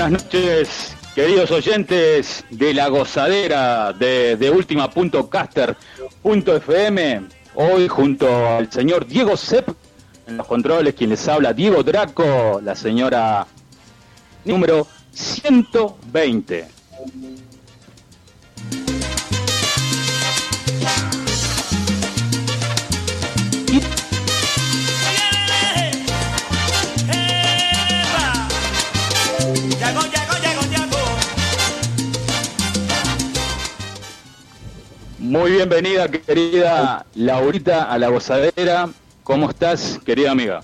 Buenas noches, queridos oyentes de la gozadera de, de. Hoy junto al señor Diego Sepp en los controles, quien les habla, Diego Draco, la señora número 120. Muy bienvenida, querida Laurita, a la gozadera. ¿Cómo estás, querida amiga?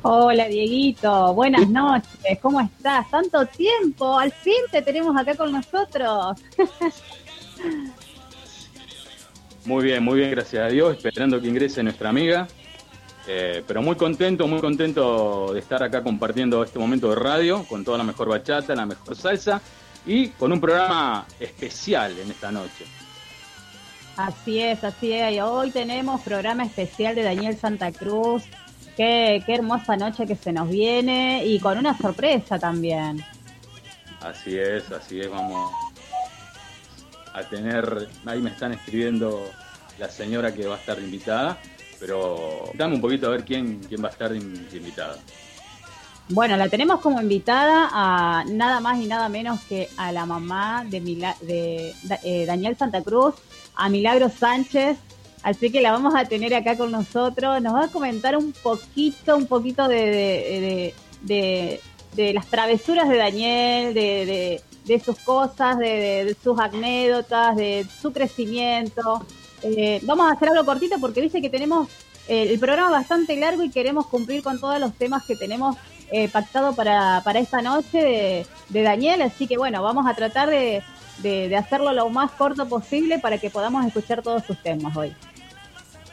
Hola, Dieguito. Buenas noches. ¿Cómo estás? Tanto tiempo. Al fin te tenemos acá con nosotros. muy bien, muy bien, gracias a Dios. Esperando que ingrese nuestra amiga. Eh, pero muy contento, muy contento de estar acá compartiendo este momento de radio con toda la mejor bachata, la mejor salsa y con un programa especial en esta noche. Así es, así es. Hoy tenemos programa especial de Daniel Santa Cruz. Qué, qué hermosa noche que se nos viene y con una sorpresa también. Así es, así es. Vamos a tener, ahí me están escribiendo la señora que va a estar invitada, pero dame un poquito a ver quién, quién va a estar invitada. Bueno, la tenemos como invitada a nada más y nada menos que a la mamá de, de, eh, Daniel Santa Cruz, a Milagro Sánchez. Así que la vamos a tener acá con nosotros. Nos va a comentar un poquito, un poquito de, de, las travesuras de Daniel, de, sus cosas, de, sus anécdotas, de su crecimiento. Eh, vamos a hacer algo cortito porque dice que tenemos eh, el programa bastante largo y queremos cumplir con todos los temas que tenemos eh, pactado para, para esta noche de, Daniel. Así que bueno, vamos a tratar de, de, hacerlo lo más corto posible para que podamos escuchar todos sus temas hoy.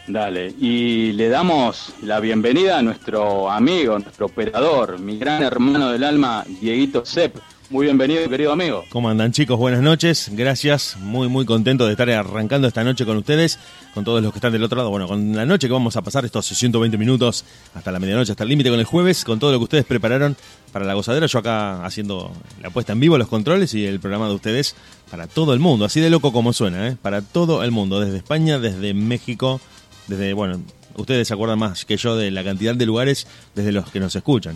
Dale, y le damos la bienvenida a nuestro amigo, nuestro operador, mi gran hermano del alma, Dieguito Sepp. Muy bienvenido, querido amigo. ¿Cómo andan, chicos? Buenas noches. Gracias. Muy, muy contento de estar arrancando esta noche con ustedes, con todos los que están del otro lado. Bueno, con la noche que vamos a pasar estos 120 minutos hasta la medianoche, hasta el límite con el jueves, con todo lo que ustedes prepararon para la gozadera. Yo acá haciendo la puesta en vivo, los controles y el programa de ustedes para todo el mundo. Así de loco como suena, ¿eh? Para todo el mundo. Desde España, desde México, desde, bueno, ustedes se acuerdan más que yo de la cantidad de lugares desde los que nos escuchan.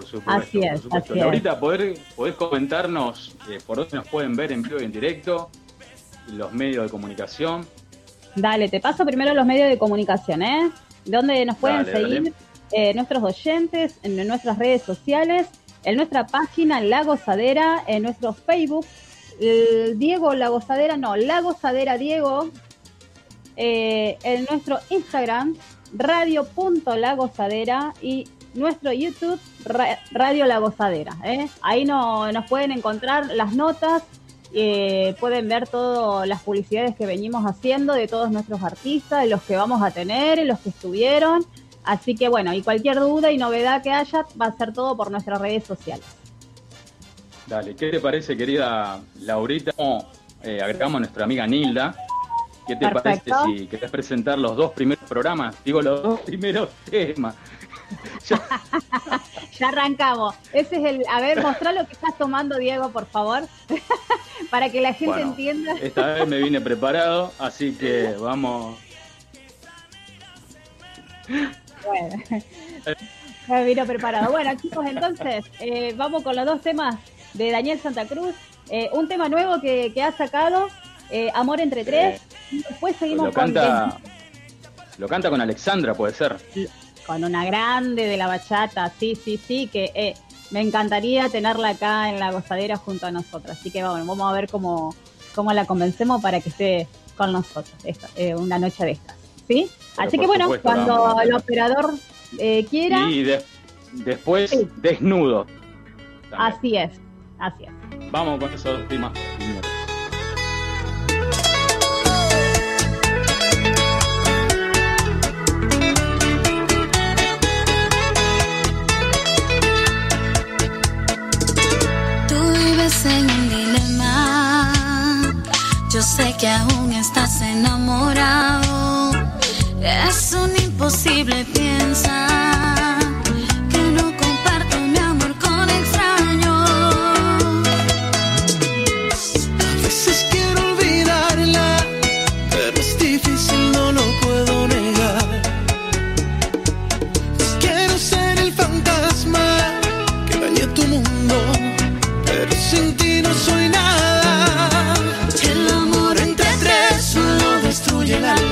Por supuesto. Así es. Ahorita, poder, ¿podés comentarnos eh, por dónde nos pueden ver en vivo y en directo? Los medios de comunicación. Dale, te paso primero los medios de comunicación, ¿eh? Donde nos pueden seguir eh, nuestros oyentes en nuestras redes sociales, en nuestra página La Gozadera, en nuestro Facebook, Diego La Gozadera, no, La Gozadera Diego, eh, en nuestro Instagram, radio.lagozadera y nuestro YouTube Radio La Gozadera. ¿eh? Ahí no, nos pueden encontrar las notas, eh, pueden ver todas las publicidades que venimos haciendo de todos nuestros artistas, de los que vamos a tener, los que estuvieron. Así que bueno, y cualquier duda y novedad que haya va a ser todo por nuestras redes sociales. Dale, ¿qué te parece, querida Laurita? Eh, agregamos a nuestra amiga Nilda. ¿Qué te parece si querés presentar los dos primeros programas? Digo, los dos primeros temas. ya. arrancamos. Ese es el. A ver, mostrá lo que estás tomando, Diego, por favor. Para que la gente entienda. Esta vez me vine preparado, así que vamos. Bueno. Me vino preparado. Bueno, chicos, entonces, eh, vamos con los dos temas de Daniel Santa Cruz. Eh, un tema nuevo que, ha sacado, eh, Amor entre tres. después seguimos lo Canta, lo canta con Alexandra, puede ser con una grande de la bachata, sí, sí, sí, que eh, me encantaría tenerla acá en la gozadera junto a nosotros. Así que vamos, vamos a ver cómo, cómo la convencemos para que esté con nosotros eh, una noche de estas. ¿sí? Así que bueno, cuando el operador eh, quiera. Y después desnudo. Así es, así es. Vamos con esos temas. En un dilema. Yo sé que aún estás enamorado. Es un imposible pensar soy nada. El amor entre tres solo destruye alma.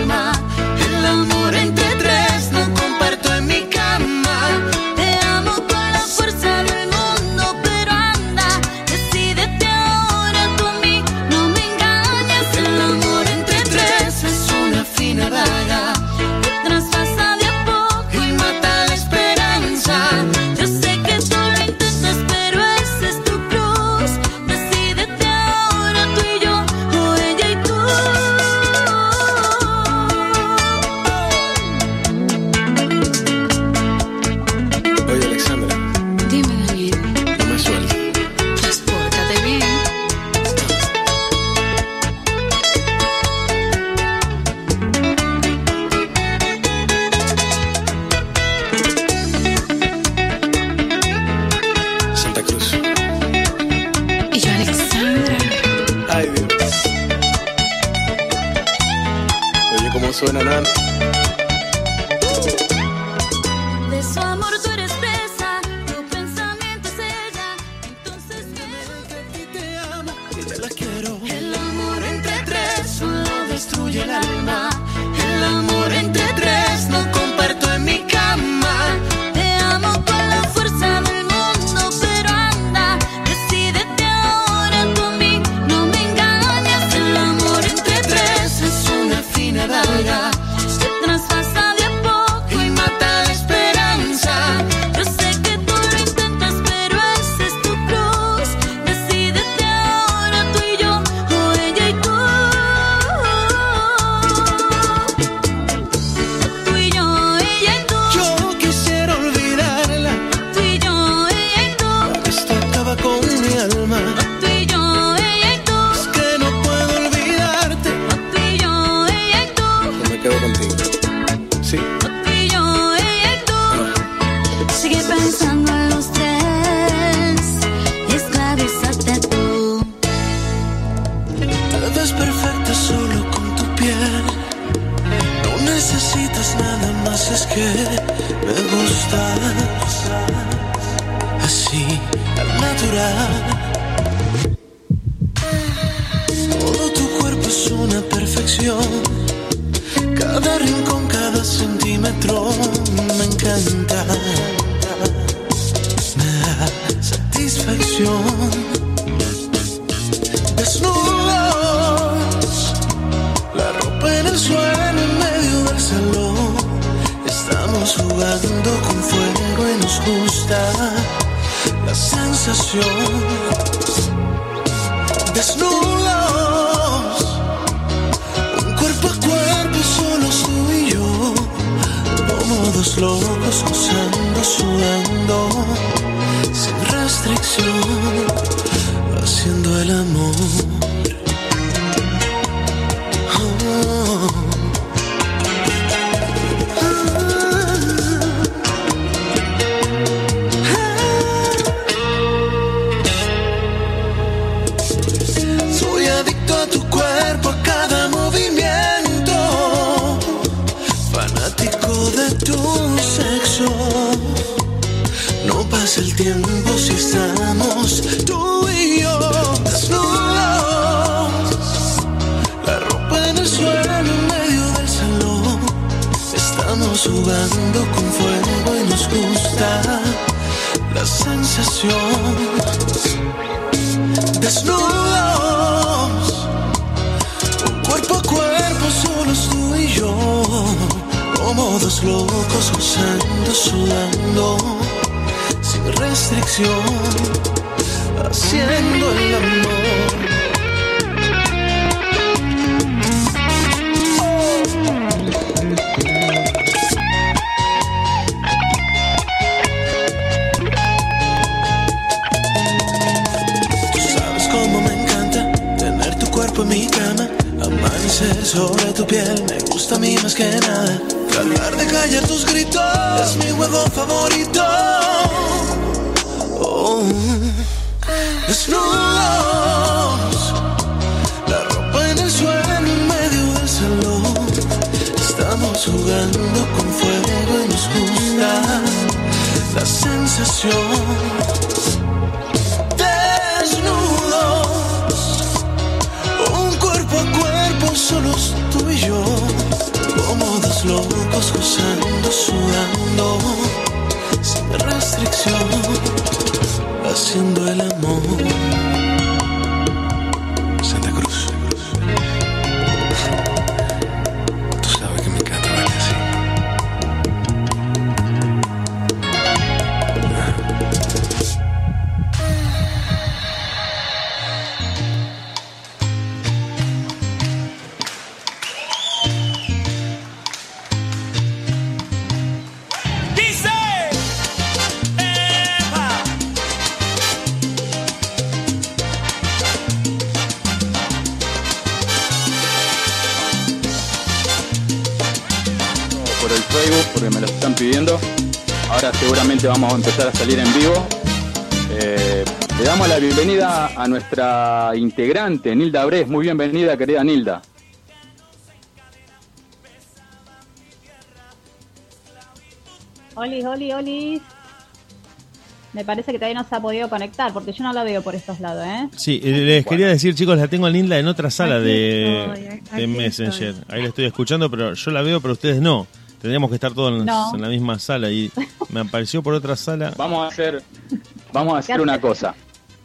Suena, nada. Así, al natural. Todo tu cuerpo es una perfección. Cada rincón, cada centímetro me encanta. Me da satisfacción desnudos, la ropa en el suelo en medio del salón. Estamos jugando con fuego y nos gusta sensación. Desnudos, cuerpo a cuerpo, solo tú y yo. Como dos locos gozando, sudando, sin restricción haciendo el amor. Sudando, sin restricción, haciendo el amor. Callar tus gritos es mi juego favorito. Oh. Desnudos, la ropa en el suelo en medio del salón. Estamos jugando con fuego y nos gusta la sensación gozando, sudando, sin restricción, haciendo el amor. Vamos a empezar a salir en vivo. Eh, le damos la bienvenida a nuestra integrante, Nilda Bres. Muy bienvenida, querida Nilda. Oli, Oli, Oli. Me parece que todavía no se ha podido conectar porque yo no la veo por estos lados, ¿eh? Sí, eh, les quería decir, chicos, la tengo a Linda en otra sala Aquí de, estoy, de aquí Messenger. estoy. Ahí la estoy escuchando, pero yo la veo, pero ustedes no. Tendríamos que estar todos No. en la misma sala y me apareció por otra sala. Vamos a hacer, vamos a hacer una cosa.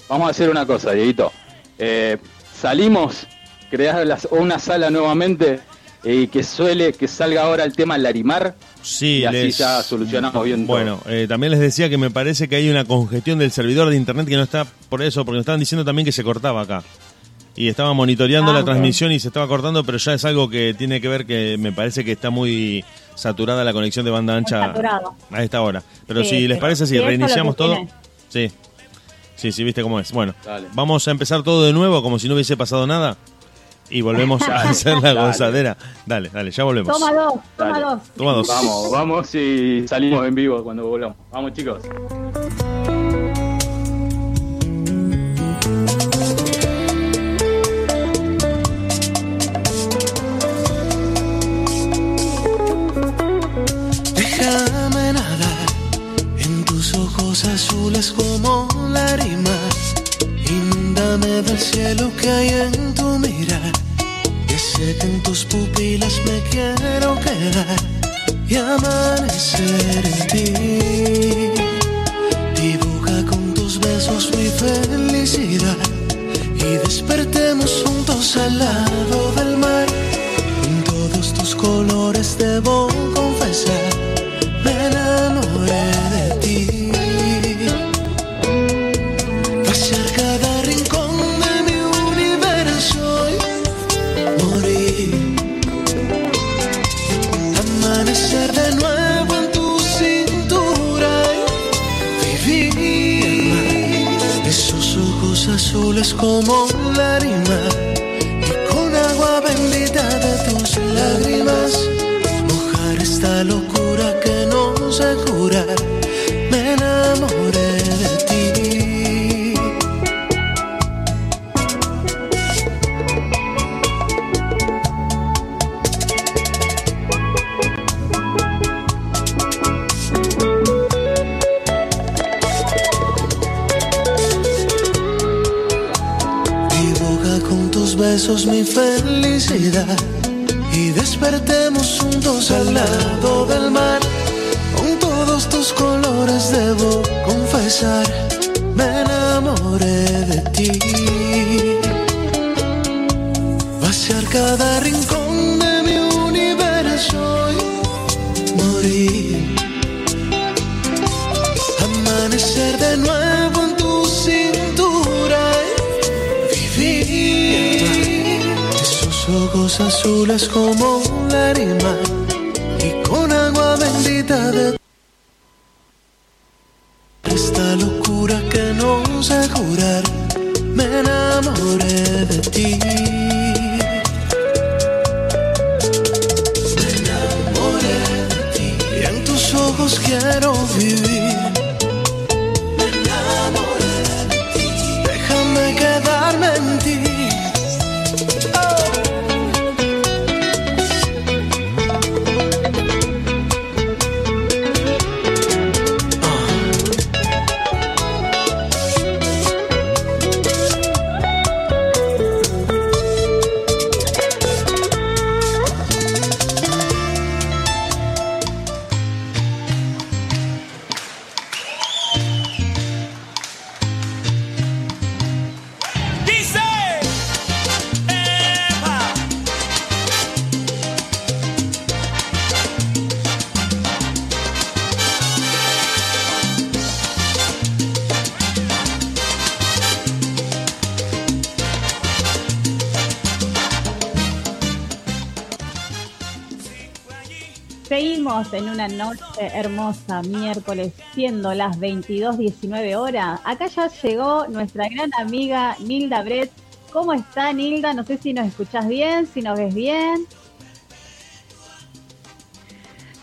Vamos a hacer una cosa, Dieguito. Eh, salimos, crear las- una sala nuevamente eh, y que suele que salga ahora el tema Larimar Sí, y así les- ya solucionamos bien todo. Bueno, eh, también les decía que me parece que hay una congestión del servidor de internet que no está por eso, porque nos estaban diciendo también que se cortaba acá. Y estaba monitoreando Ah, la ok. transmisión y se estaba cortando, pero ya es algo que tiene que ver que me parece que está muy saturada la conexión de banda ancha a esta hora. Pero Sí, si les parece, sí, si reiniciamos todo. tiene. Sí. Sí, sí, viste cómo es. Bueno, Dale. vamos a empezar todo de nuevo como si no hubiese pasado nada y volvemos a hacer la dale. gozadera. Dale, dale, ya volvemos. Toma dos, toma Dale. dos. Toma dos. Vamos, vamos y salimos en vivo cuando volvamos. Vamos chicos. Azules como lágrima. Inúndame del cielo que hay en tu mirar. Que sé que en tus pupilas me quiero quedar y amanecer en ti. Dibuja con tus besos mi felicidad y despertemos juntos al lado del mar. En todos tus colores debo confesar, azules como lágrima mi felicidad y despertemos juntos al lado del mar. Con todos tus colores debo confesar, me enamoré de ti. Vaciar cada rincón de mi universo y morir. Amanecer de nuevo ojos azules como la lágrima y con agua bendita de hermosa, miércoles, siendo las 22.19 horas. Acá ya llegó nuestra gran amiga Nilda Brett. ¿Cómo está Nilda? No sé si nos escuchás bien, si nos ves bien.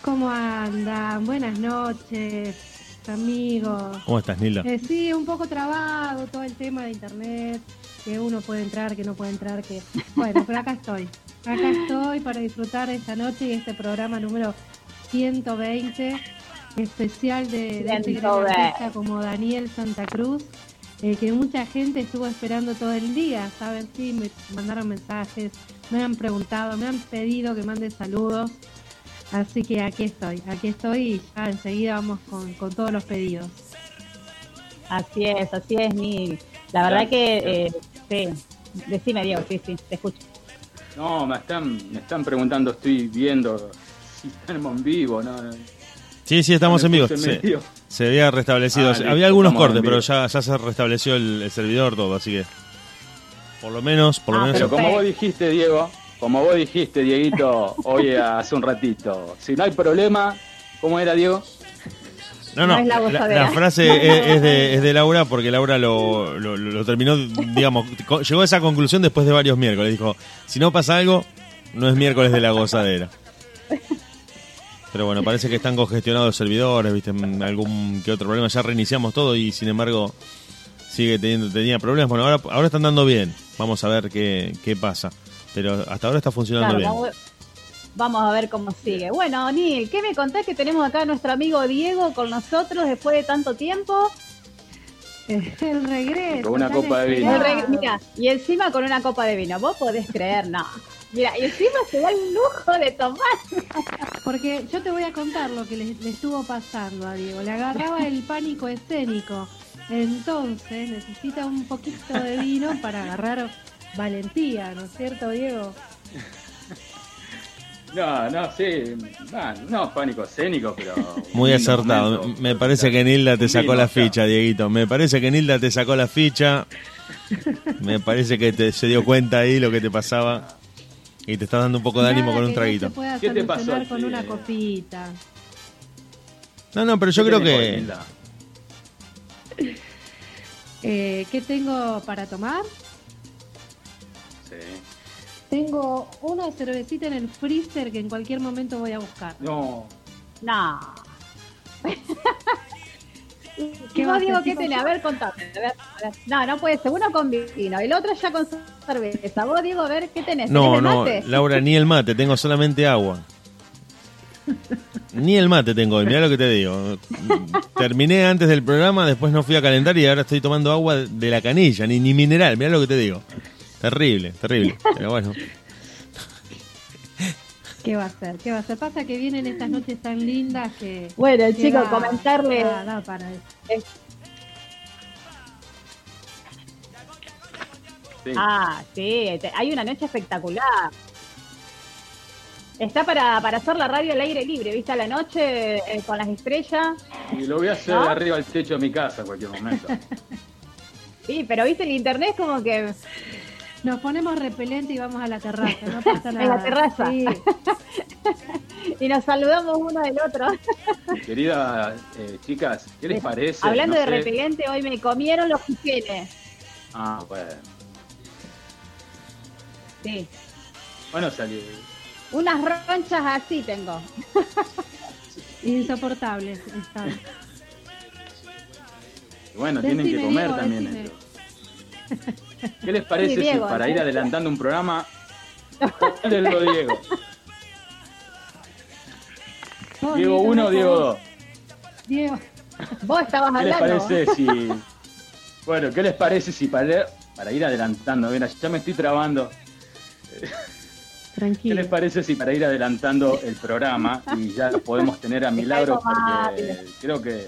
¿Cómo andan? Buenas noches, amigos. ¿Cómo estás, Nilda? Eh, sí, un poco trabado todo el tema de internet, que uno puede entrar, que no puede entrar, que... Bueno, pero acá estoy. Acá estoy para disfrutar esta noche y este programa número 120, especial de, de este gran 120. artista como Daniel Santa Cruz, eh, que mucha gente estuvo esperando todo el día, ¿saben? Sí, me mandaron mensajes, me han preguntado, me han pedido que mande saludos. Así que aquí estoy, aquí estoy y ya enseguida vamos con, con todos los pedidos. Así es, así es, Nil. La verdad que, eh, sí, decime Diego, sí, sí, te escucho. No, me están, me están preguntando, estoy viendo si estamos en vivo, ¿no? Sí, sí, estamos en vivo. Se, había restablecido. Ah, listo, había algunos cortes, pero ya, ya se restableció el, el servidor todo, así que. Por lo menos, por lo Ah, menos. Pero como vos dijiste, Diego, como vos dijiste, Dieguito, hoy hace un ratito, si no hay problema, ¿cómo era, Diego? No, no, No es la la, gozadera. la frase es, es de, es de Laura porque Laura lo, lo- lo terminó, digamos, co- llegó a esa conclusión después de varios miércoles. Dijo, si no pasa algo, no es miércoles de la gozadera. Pero bueno, parece que están congestionados los servidores, viste, Mm, algún que otro problema. Ya reiniciamos todo y sin embargo sigue teniendo tenía problemas. Bueno, ahora, ahora están dando bien. Vamos a ver qué, qué pasa. Pero hasta ahora está funcionando Claro, bien. vamos, a ver cómo sigue. Bueno, Nil, ¿qué me contás que tenemos acá a nuestro amigo Diego con nosotros después de tanto tiempo? El regreso. Con una copa de vino. Mira, y encima con una copa de vino. ¿Vos podés creer? No. Mira, y encima se da el lujo de tomar. Porque yo te voy a contar lo que le, le estuvo pasando a Diego. Le agarraba el pánico escénico. Entonces necesita un poquito de vino para agarrar valentía, ¿no es cierto, Diego? No, no, sí, no, no pánico escénico, pero... Muy acertado. momento. Me parece que Nilda te sacó la ficha, Dieguito. Me parece que Nilda te sacó la ficha. Me parece que te, se dio cuenta ahí lo que te pasaba. Y te está dando un poco de ánimo Nada con un que no traguito. se pueda ¿Qué te pasó, solucionar con una copita. No, no, pero yo ¿Qué creo que... Eh, ¿Qué tengo para tomar? Sí. Tengo una cervecita en el freezer que en cualquier momento voy a buscar. No, No. ¿Qué ¿Qué va a vos digo chicos? tenés? A ver, contame. A ver, a ver. No, no puede ser. Uno con vino, el otro ya con cerveza. Vos digo, a ver, ¿qué tenés? ¿Tenés No, no, mate? Laura, ni el mate, tengo solamente agua. Ni el mate tengo hoy, mirá lo que te digo. Terminé antes del programa, después no fui a calentar y ahora estoy tomando agua de la canilla, ni, ni mineral, mirá lo que te digo. Terrible, terrible. Pero bueno, ¿Qué va a ser? ¿Qué va a ser? Pasa que vienen estas noches tan lindas que. Bueno, que chicos, va, comentarle. Para eso. Ah, sí, hay una noche espectacular. Está para, para hacer la radio al aire libre, ¿viste? La noche eh, con las estrellas. Y lo voy a hacer ¿No? arriba al techo de mi casa en cualquier momento. sí, pero viste, el internet como que nos ponemos repelente y vamos a la terraza, no pasa nada. en la terraza. Sí. y nos saludamos uno del otro. Querida eh, chicas, ¿qué les parece? Hablando No de sé- repelente, hoy me comieron los piquenes. Ah, bueno. Sí. Bueno, salí. Unas ronchas así tengo. Insoportables están. Bueno, tienen que comer Diego, también. ¿Qué les parece Sí, Diego, si para ir adelantando un programa... Diego. Diego Dieguito, 1, por Diego favor. 2. Diego, Vos estabas ¿Qué les hablando. parece si... Bueno, ¿qué les parece si para, para ir adelantando? Mira, ya me estoy trabando. ¿Qué tranquilo. les parece si para ir adelantando el programa y ya podemos tener a Milagro? Porque creo que.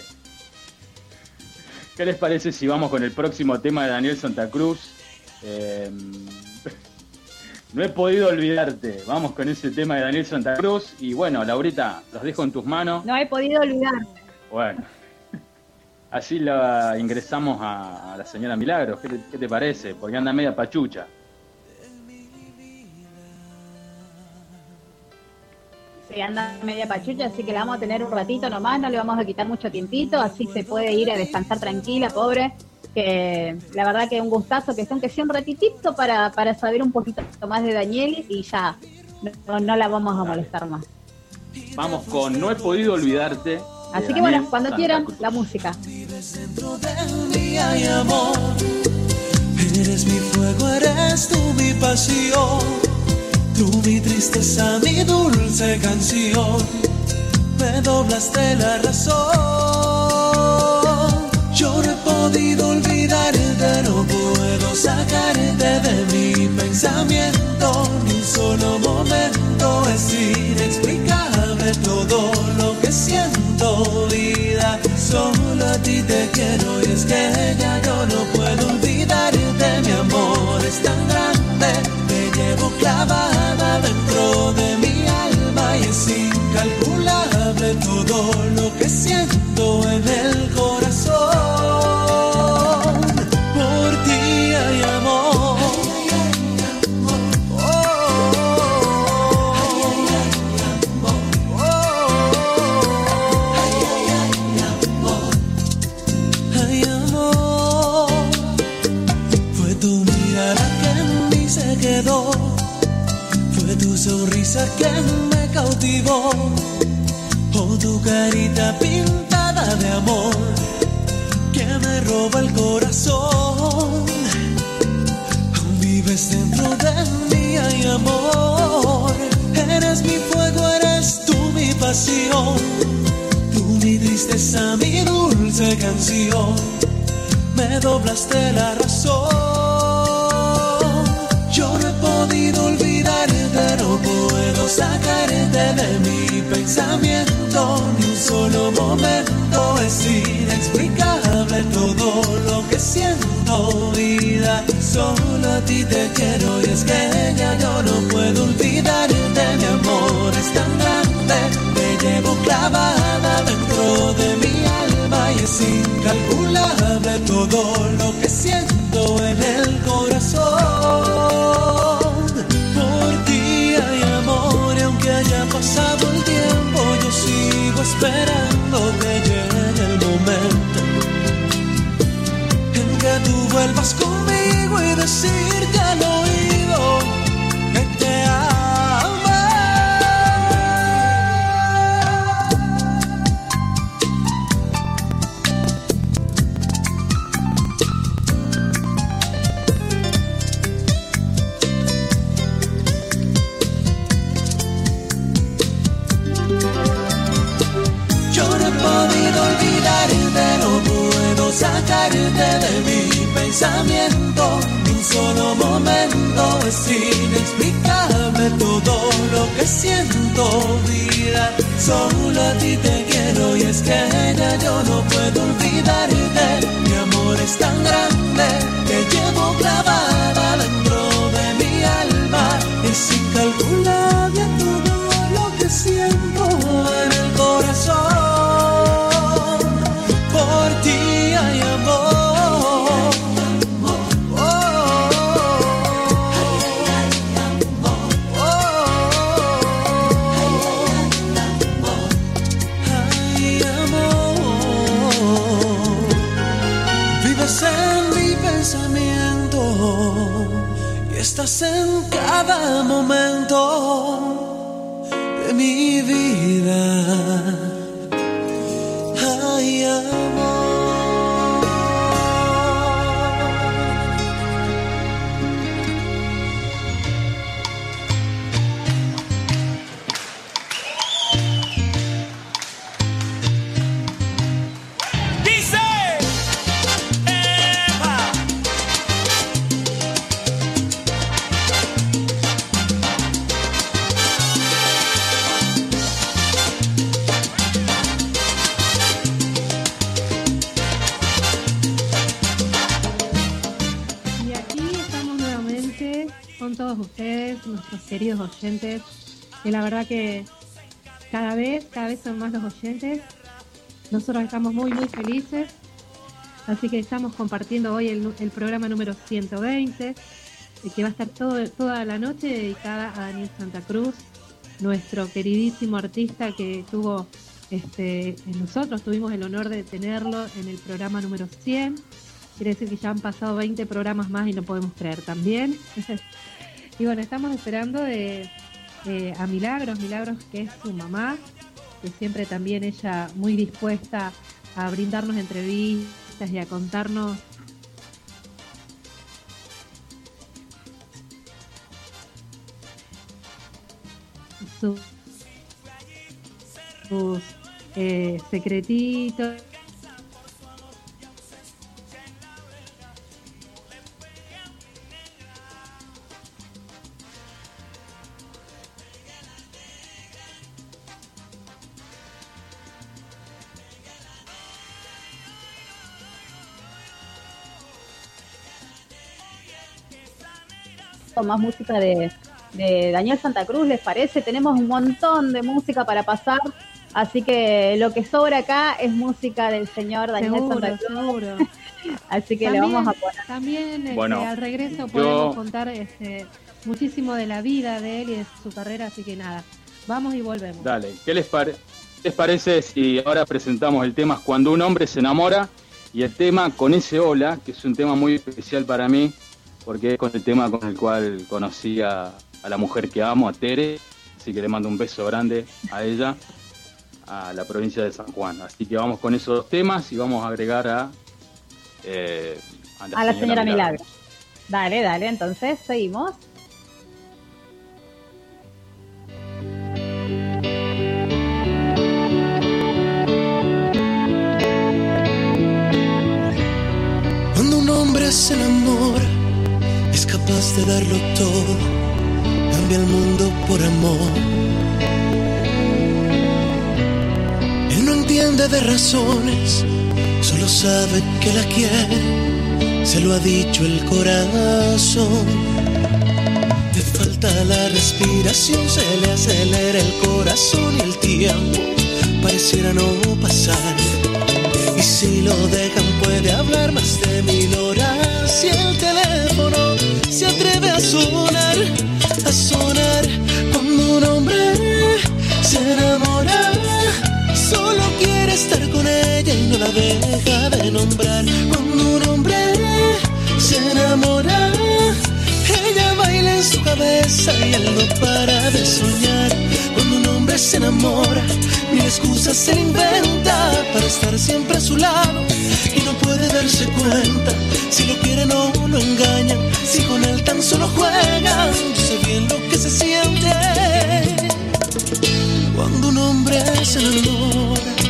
¿Qué les parece si vamos con el próximo tema de Daniel Santa Cruz? Eh, no he podido olvidarte. Vamos con ese tema de Daniel Santa Cruz. Y bueno, Laurita, los dejo en tus manos. No he podido olvidar. Bueno, así la ingresamos a, a la señora Milagros. ¿Qué te, qué te parece? Porque anda media pachucha. Sí, anda media pachucha, así que la vamos a tener un ratito nomás, no le vamos a quitar mucho tiempito, así se puede ir a descansar tranquila, pobre. Que la verdad que es un gustazo que esté aunque sea un ratitito para, para saber un poquito más de Daniel y ya no, no la vamos a molestar más. Vamos con No he podido olvidarte. Así que Daniel bueno, cuando Santa quieran, Cruz. la música. Eres mi fuego, eres tú mi pasión. Tú mi tristeza, mi dulce canción. Me doblaste la razón. Yo no he podido olvidarte, no puedo sacarte de mi pensamiento. Ni un solo momento es inexplicable todo lo que siento, vida. Solo a ti te quiero y es que ya yo no puedo dentro de mi alma y es incalculable todo lo que siento en el corazón. Por ti hay amor. Ay, amor, fue tu mirada que en mí se quedó, sonrisa me cautivó, o tu carita pintada de amor que me roba el corazón. Aún vives dentro de mí, ay amor, eres mi fuego, eres tú mi pasión. Tú mi tristeza, mi dulce canción, me doblaste la razón. Sacarte de mi pensamiento, ni un solo momento es inexplicable todo lo que siento, vida. Solo a ti te quiero y es que ya yo no puedo olvidarte, mi amor es tan grande, te llevo clavada dentro de mi alma y es incalculable todo lo que siento en el corazón. Pasado el tiempo, yo sigo esperando que llegue el momento en que tú vuelvas conmigo y al oído pensamiento, un solo momento, es inexplicable todo lo que siento, vida, solo a ti te quiero y es que ya yo no puedo olvidarte, mi amor es tan grande que llevo clavada dentro de mi alma. Estás en cada momento oyentes, que la verdad que cada vez, cada vez son más los oyentes. Nosotros estamos muy, muy felices. Así que estamos compartiendo hoy el, programa número 120, eh, que va a estar todo, toda la noche dedicada a Daniel Santa Cruz, nuestro queridísimo artista que tuvo, este, nosotros tuvimos el honor de tenerlo en el programa número 100. Quiere decir que ya han pasado 20 programas más y no podemos creer también. y bueno, estamos esperando a Milagros, Milagros que es su mamá, que siempre también ella muy dispuesta a brindarnos entrevistas y a contarnos su- sus eh, secretitos. Con más música de, de Daniel Santa Cruz, ¿les parece? Tenemos un montón de música para pasar, así que lo que sobra acá es música del señor Daniel Seguro, Santa Cruz, seguro. así que También, le vamos a poner. también este, Bueno, al regreso yo- podemos contar este, muchísimo de la vida de él y de su carrera, así que nada, vamos y volvemos. Dale, ¿qué les, pare- les parece si ahora presentamos el tema Cuando un hombre se enamora? Y el tema Con ese hola, que es un tema muy especial para mí, porque es con el tema con el cual conocí a, a la mujer que amo, a Tere. Así que le mando un beso grande a ella, a la provincia de San Juan. Así que vamos con esos dos temas y vamos a agregar a, eh, A la señora Milagro. Dale, dale, entonces seguimos. Cuando un hombre se enamora, es capaz de darlo todo, cambia el mundo por amor. Él no entiende de razones, solo sabe que la quiere, se lo ha dicho el corazón. Te falta la respiración, se le acelera el corazón y el tiempo pareciera no pasar. Y si lo dejan puede hablar más de mil horas. Y el teléfono se atreve a sonar, a sonar Cuando un hombre se enamora. Solo quiere estar con ella y no la deja de nombrar. Cuando un hombre se enamora su cabeza y él no para de soñar Cuando un hombre se enamora Mil excusas se inventa para estar siempre a su lado y no puede darse cuenta si lo quieren o lo engañan, si con él tan solo juegan. Yo sé bien lo que se siente cuando un hombre se enamora.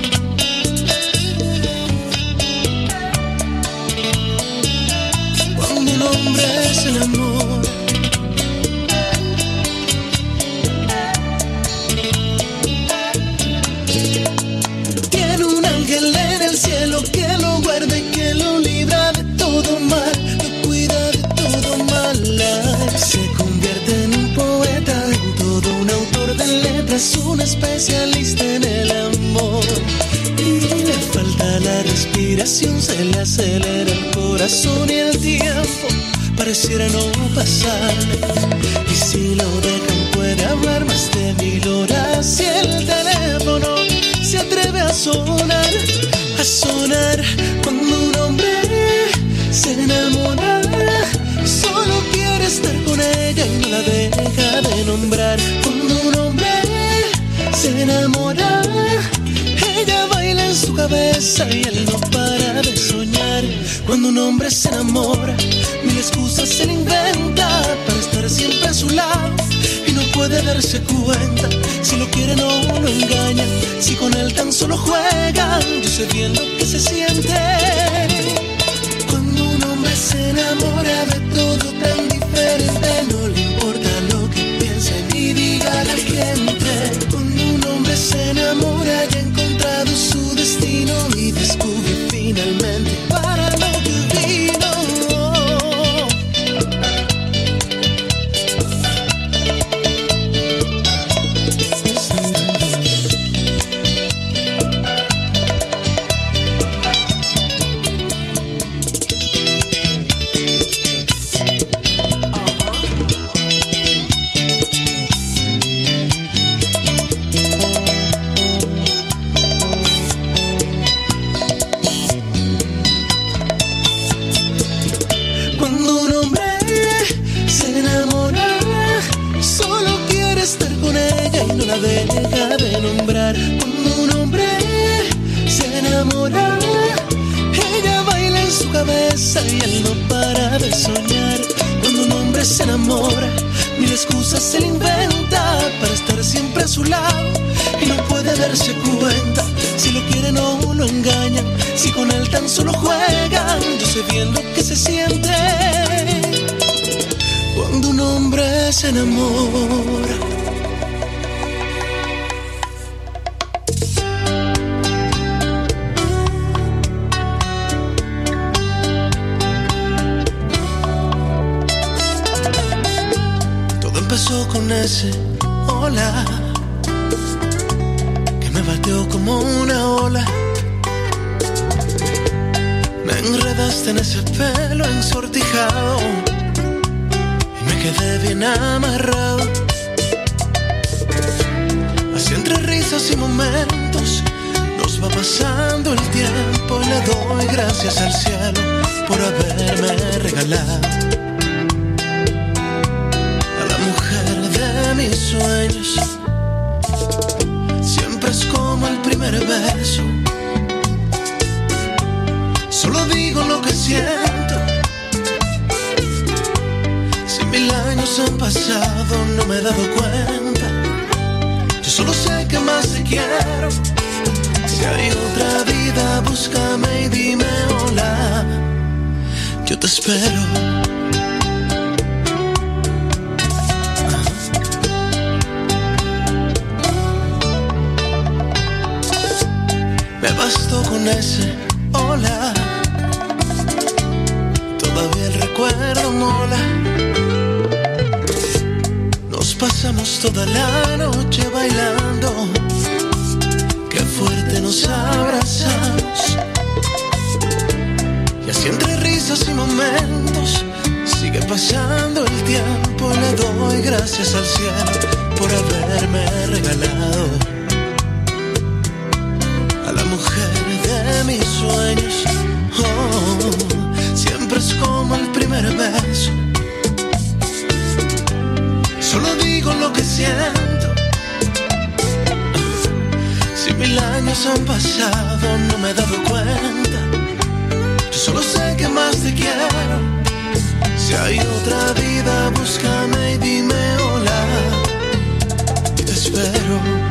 secoua sigue pasando el tiempo, le doy gracias al cielo por haberme regalado a la mujer de mis sueños. Oh, siempre es como el primer beso. Solo digo lo que siento. Si mil años han pasado, no me he dado cuenta. Yo solo sé que más te quiero. Si hay otra vida, búscame y dime hola. Te espero.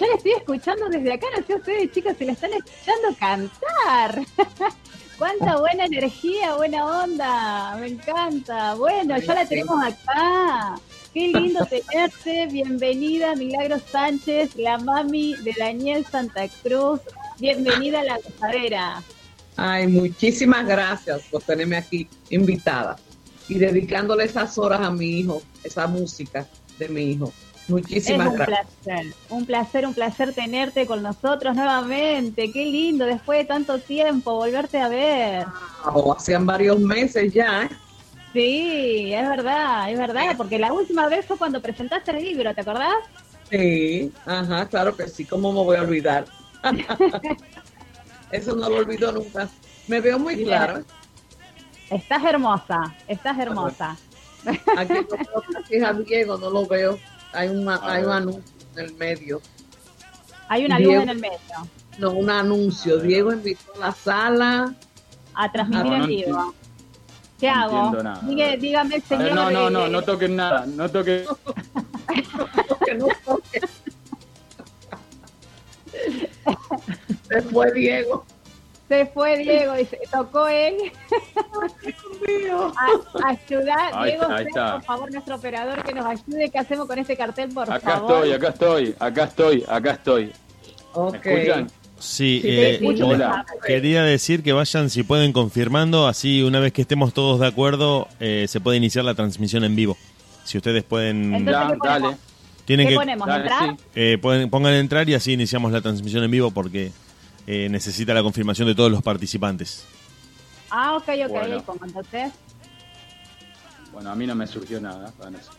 Yo la estoy escuchando desde acá, no sé ustedes chicos, se la están escuchando cantar. Cuánta buena energía, buena onda, me encanta. Bueno, ya la tenemos acá. Qué lindo tenerte, bienvenida Milagros Sánchez, la mami de Daniel Santa Cruz. Bienvenida a la gozadera. Ay, muchísimas gracias por tenerme aquí invitada y dedicándole esas horas a mi hijo, esa música de mi hijo. Muchísimas es un gracias. placer, un placer, un placer tenerte con nosotros nuevamente. Qué lindo, después de tanto tiempo, volverte a ver. Hacían varios meses ya. ¿eh? Sí, es verdad, es verdad, porque la última vez fue cuando presentaste el libro, ¿te acordás? Sí, ajá, claro que sí, ¿cómo me voy a olvidar? Eso no lo olvido nunca. Me veo muy claro. Estás hermosa, estás hermosa. Aquí no veo a Diego, no lo veo. Hay, una, A hay un anuncio en el medio. Hay una luz Diego. en el medio No, un anuncio. Diego invitó a la sala. a transmitir No, en vivo. ¿Qué No hago? nada. Dígame, A ver, señor. no, no, no, no toquen nada, no toquen. que no toque. Se fue Diego. Se fue Diego y se tocó él. A, ayudar, Ahí Diego, está, ahí sea, está. por favor, nuestro operador que nos ayude. ¿Qué hacemos con este cartel, por Acá favor? estoy, acá estoy, acá estoy, acá estoy. ¿Me escuchan? Sí, Sí, eh, Hola. quería decir que vayan si pueden confirmando, así una vez que estemos todos de acuerdo, eh, se puede iniciar la transmisión en vivo. Si ustedes pueden, Entonces, Ya, ¿qué ponemos? dale, tienen ¿Qué que ponemos? dale, ¿Entrar? sí. eh, pueden- pongan entrar y así iniciamos la transmisión en vivo porque eh, necesita la confirmación de todos los participantes. Ah, ok, ok. Bueno. Como entonces. Bueno, a mí no me surgió nada. eso.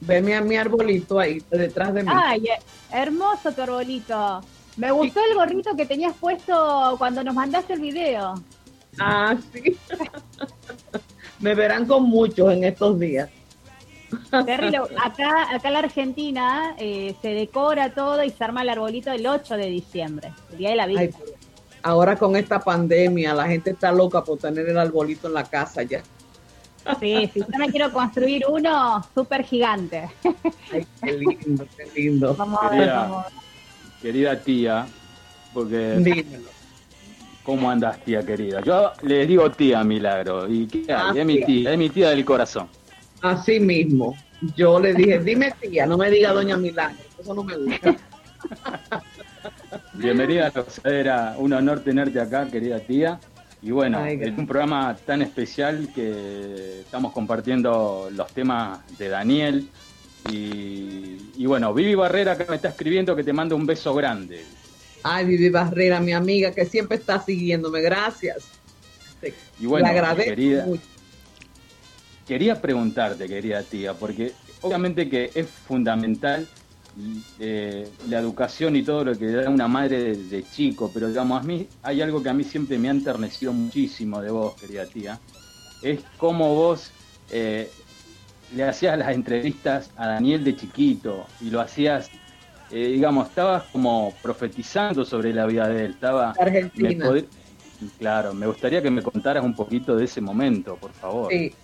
Veme a mi arbolito ahí, detrás de mí. Ay, eh, hermoso tu arbolito. Me gustó el gorrito que tenías puesto cuando nos mandaste el video. Ah, sí. Me verán con muchos en estos días. Acá, acá en la Argentina eh, se decora todo y se arma el arbolito el 8 de diciembre, el día de la Virgen. pero ahora con esta pandemia, la gente está loca por tener el arbolito en la casa ya. Sí, sí, yo me quiero construir uno súper gigante. Ay, qué lindo, qué lindo. Vamos a ver, Quería- vamos a ver. Querida tía, porque Dímelo. ¿cómo andás, tía querida? Yo le digo tía Milagro, y ¿qué hay? Ah, es mi tía, es mi tía del corazón. Así mismo. Yo le dije, dime tía, no me diga doña Milagro, eso no me gusta. Bienvenida a la Gozadera, un honor tenerte acá, querida tía. Y bueno, Ay, es un programa tan especial que estamos compartiendo los temas de Daniel. Y, y bueno, Vivi Barrera acá me está escribiendo que te manda un beso grande. Ay, Vivi Barrera, mi amiga, que siempre está siguiéndome, gracias. Y bueno, le agradezco querida, mucho. Quería preguntarte, querida tía, porque obviamente que es fundamental eh, la educación y todo lo que da una madre de, de chico, pero digamos, a mí hay algo que a mí siempre me ha enternecido muchísimo de vos, querida tía, es cómo vos eh, le hacías las entrevistas a Daniel de chiquito y lo hacías, eh, digamos, estabas como profetizando sobre la vida de él, estaba... Argentina. Claro, me gustaría que me contaras un poquito de ese momento, por favor. Sí,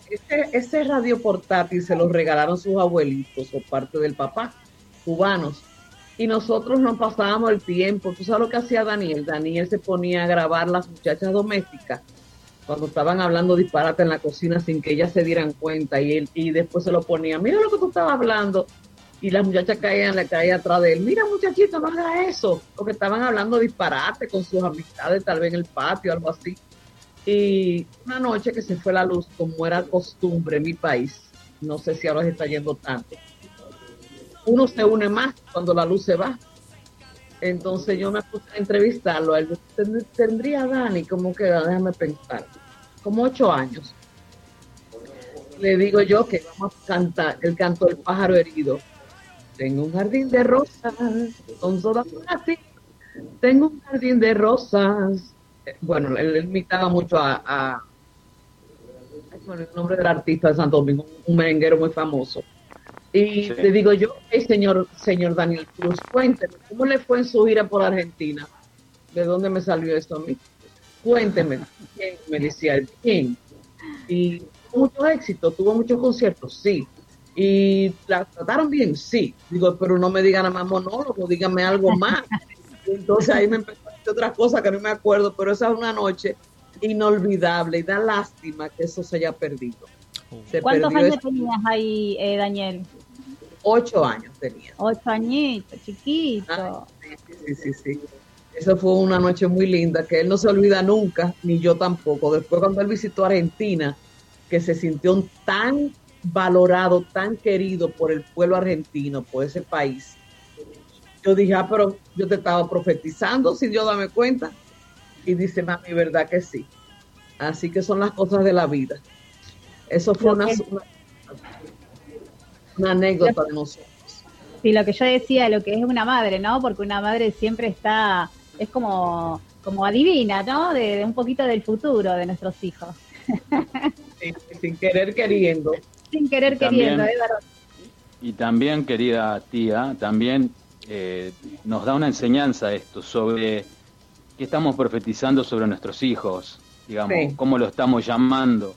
ese, radio portátil se lo regalaron sus abuelitos por parte del papá, cubanos. Y nosotros nos pasábamos el tiempo. ¿Tú sabes lo que hacía Daniel? Daniel se ponía a grabar las muchachas domésticas cuando estaban hablando disparate en la cocina sin que ellas se dieran cuenta. Y él y después se lo ponía, mira lo que tú estabas hablando. Y las muchachas caían, le caían atrás de él. Mira, muchachito, no hagas eso. Porque estaban hablando disparate con sus amistades, tal vez en el patio, algo así. Y una noche que se fue la luz, como era costumbre en mi país, no sé si ahora se está yendo tanto, uno se une más cuando la luz se va. Entonces yo me puse a entrevistarlo. él. Ten- Tendría Dani, como que déjame pensar, como ocho años. Le digo yo que vamos a cantar el canto del pájaro herido. Tengo un jardín de rosas, son todas ti. Tengo un jardín de rosas. Eh, Bueno, él, él imitaba mucho a, a- bueno, el nombre del artista de Santo Domingo, un merenguero muy famoso. Y Sí. le digo yo, "Hey, señor, señor Daniel Cruz, cuénteme, ¿cómo le fue en su gira por Argentina? ¿De dónde me salió esto a mí? Cuénteme. ¿Quién? Me decía él, ¿quién? Y mucho éxito, tuvo muchos conciertos, sí. Y la trataron bien, sí. Digo, pero no me digan nada más monólogo, díganme algo más. Entonces ahí me empezó a decir otras cosas que no me acuerdo, pero esa es una noche inolvidable y da lástima que eso se haya perdido. Se ¿Cuántos perdió años ese- tenías ahí, eh, Daniel? Ocho años tenía. Ocho añitos, chiquito. Ah, sí, sí, sí, sí. Eso fue una noche muy linda que él no se olvida nunca, ni yo tampoco. Después cuando él visitó Argentina, que se sintió tan valorado, tan querido por el pueblo argentino, por ese país. Yo dije, ah, pero yo te estaba profetizando sin yo darme cuenta. Y dice, mami, verdad que sí. Así que son las cosas de la vida. Eso fue una, que- una, una anécdota de nosotros. Sí, lo que yo decía, lo que es una madre, ¿no? Porque una madre siempre está, es como, como adivina, ¿no? De, de un poquito del futuro de nuestros hijos. Sí, sin querer queriendo. Sin querer También- queriendo, es verdad. Y también, querida tía, también eh, nos da una enseñanza esto sobre qué estamos profetizando sobre nuestros hijos, digamos, Sí. cómo lo estamos llamando.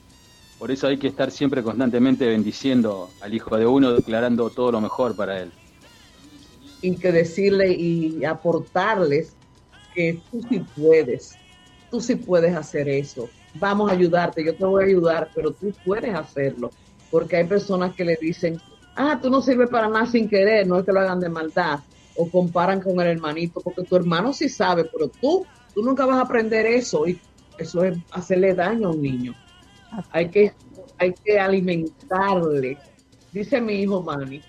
Por eso hay que estar siempre constantemente bendiciendo al hijo de uno, declarando todo lo mejor para él. y que decirle y aportarles que tú sí puedes, tú sí puedes hacer eso. Vamos a ayudarte, yo te voy a ayudar, pero tú puedes hacerlo. Porque hay personas que le dicen, ah, tú no sirves para nada sin querer, no es que lo hagan de maldad. O comparan con el hermanito, porque tu hermano sí sabe, pero tú, tú nunca vas a aprender eso. Y eso es hacerle daño a un niño. Hay que, hay que alimentarle. Dice mi hijo Manny,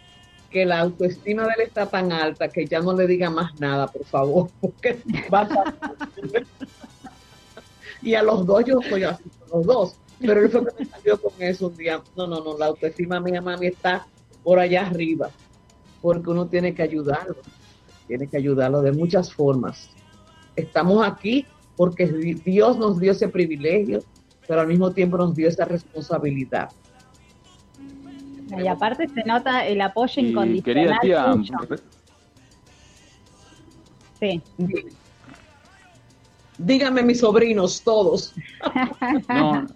que la autoestima de él está tan alta que ya no le diga más nada, por favor, porque va a Y a los dos yo soy así, los dos. Pero él fue que me salió con eso un día. No, no, no, la autoestima mía, mami, está por allá arriba. Porque uno tiene que ayudarlo. Tiene que ayudarlo de muchas formas. Estamos aquí porque Dios nos dio ese privilegio, pero al mismo tiempo nos dio esa responsabilidad. Y aparte se nota el apoyo Y querida incondicional tía. Sí. Díganme mis sobrinos, todos. no,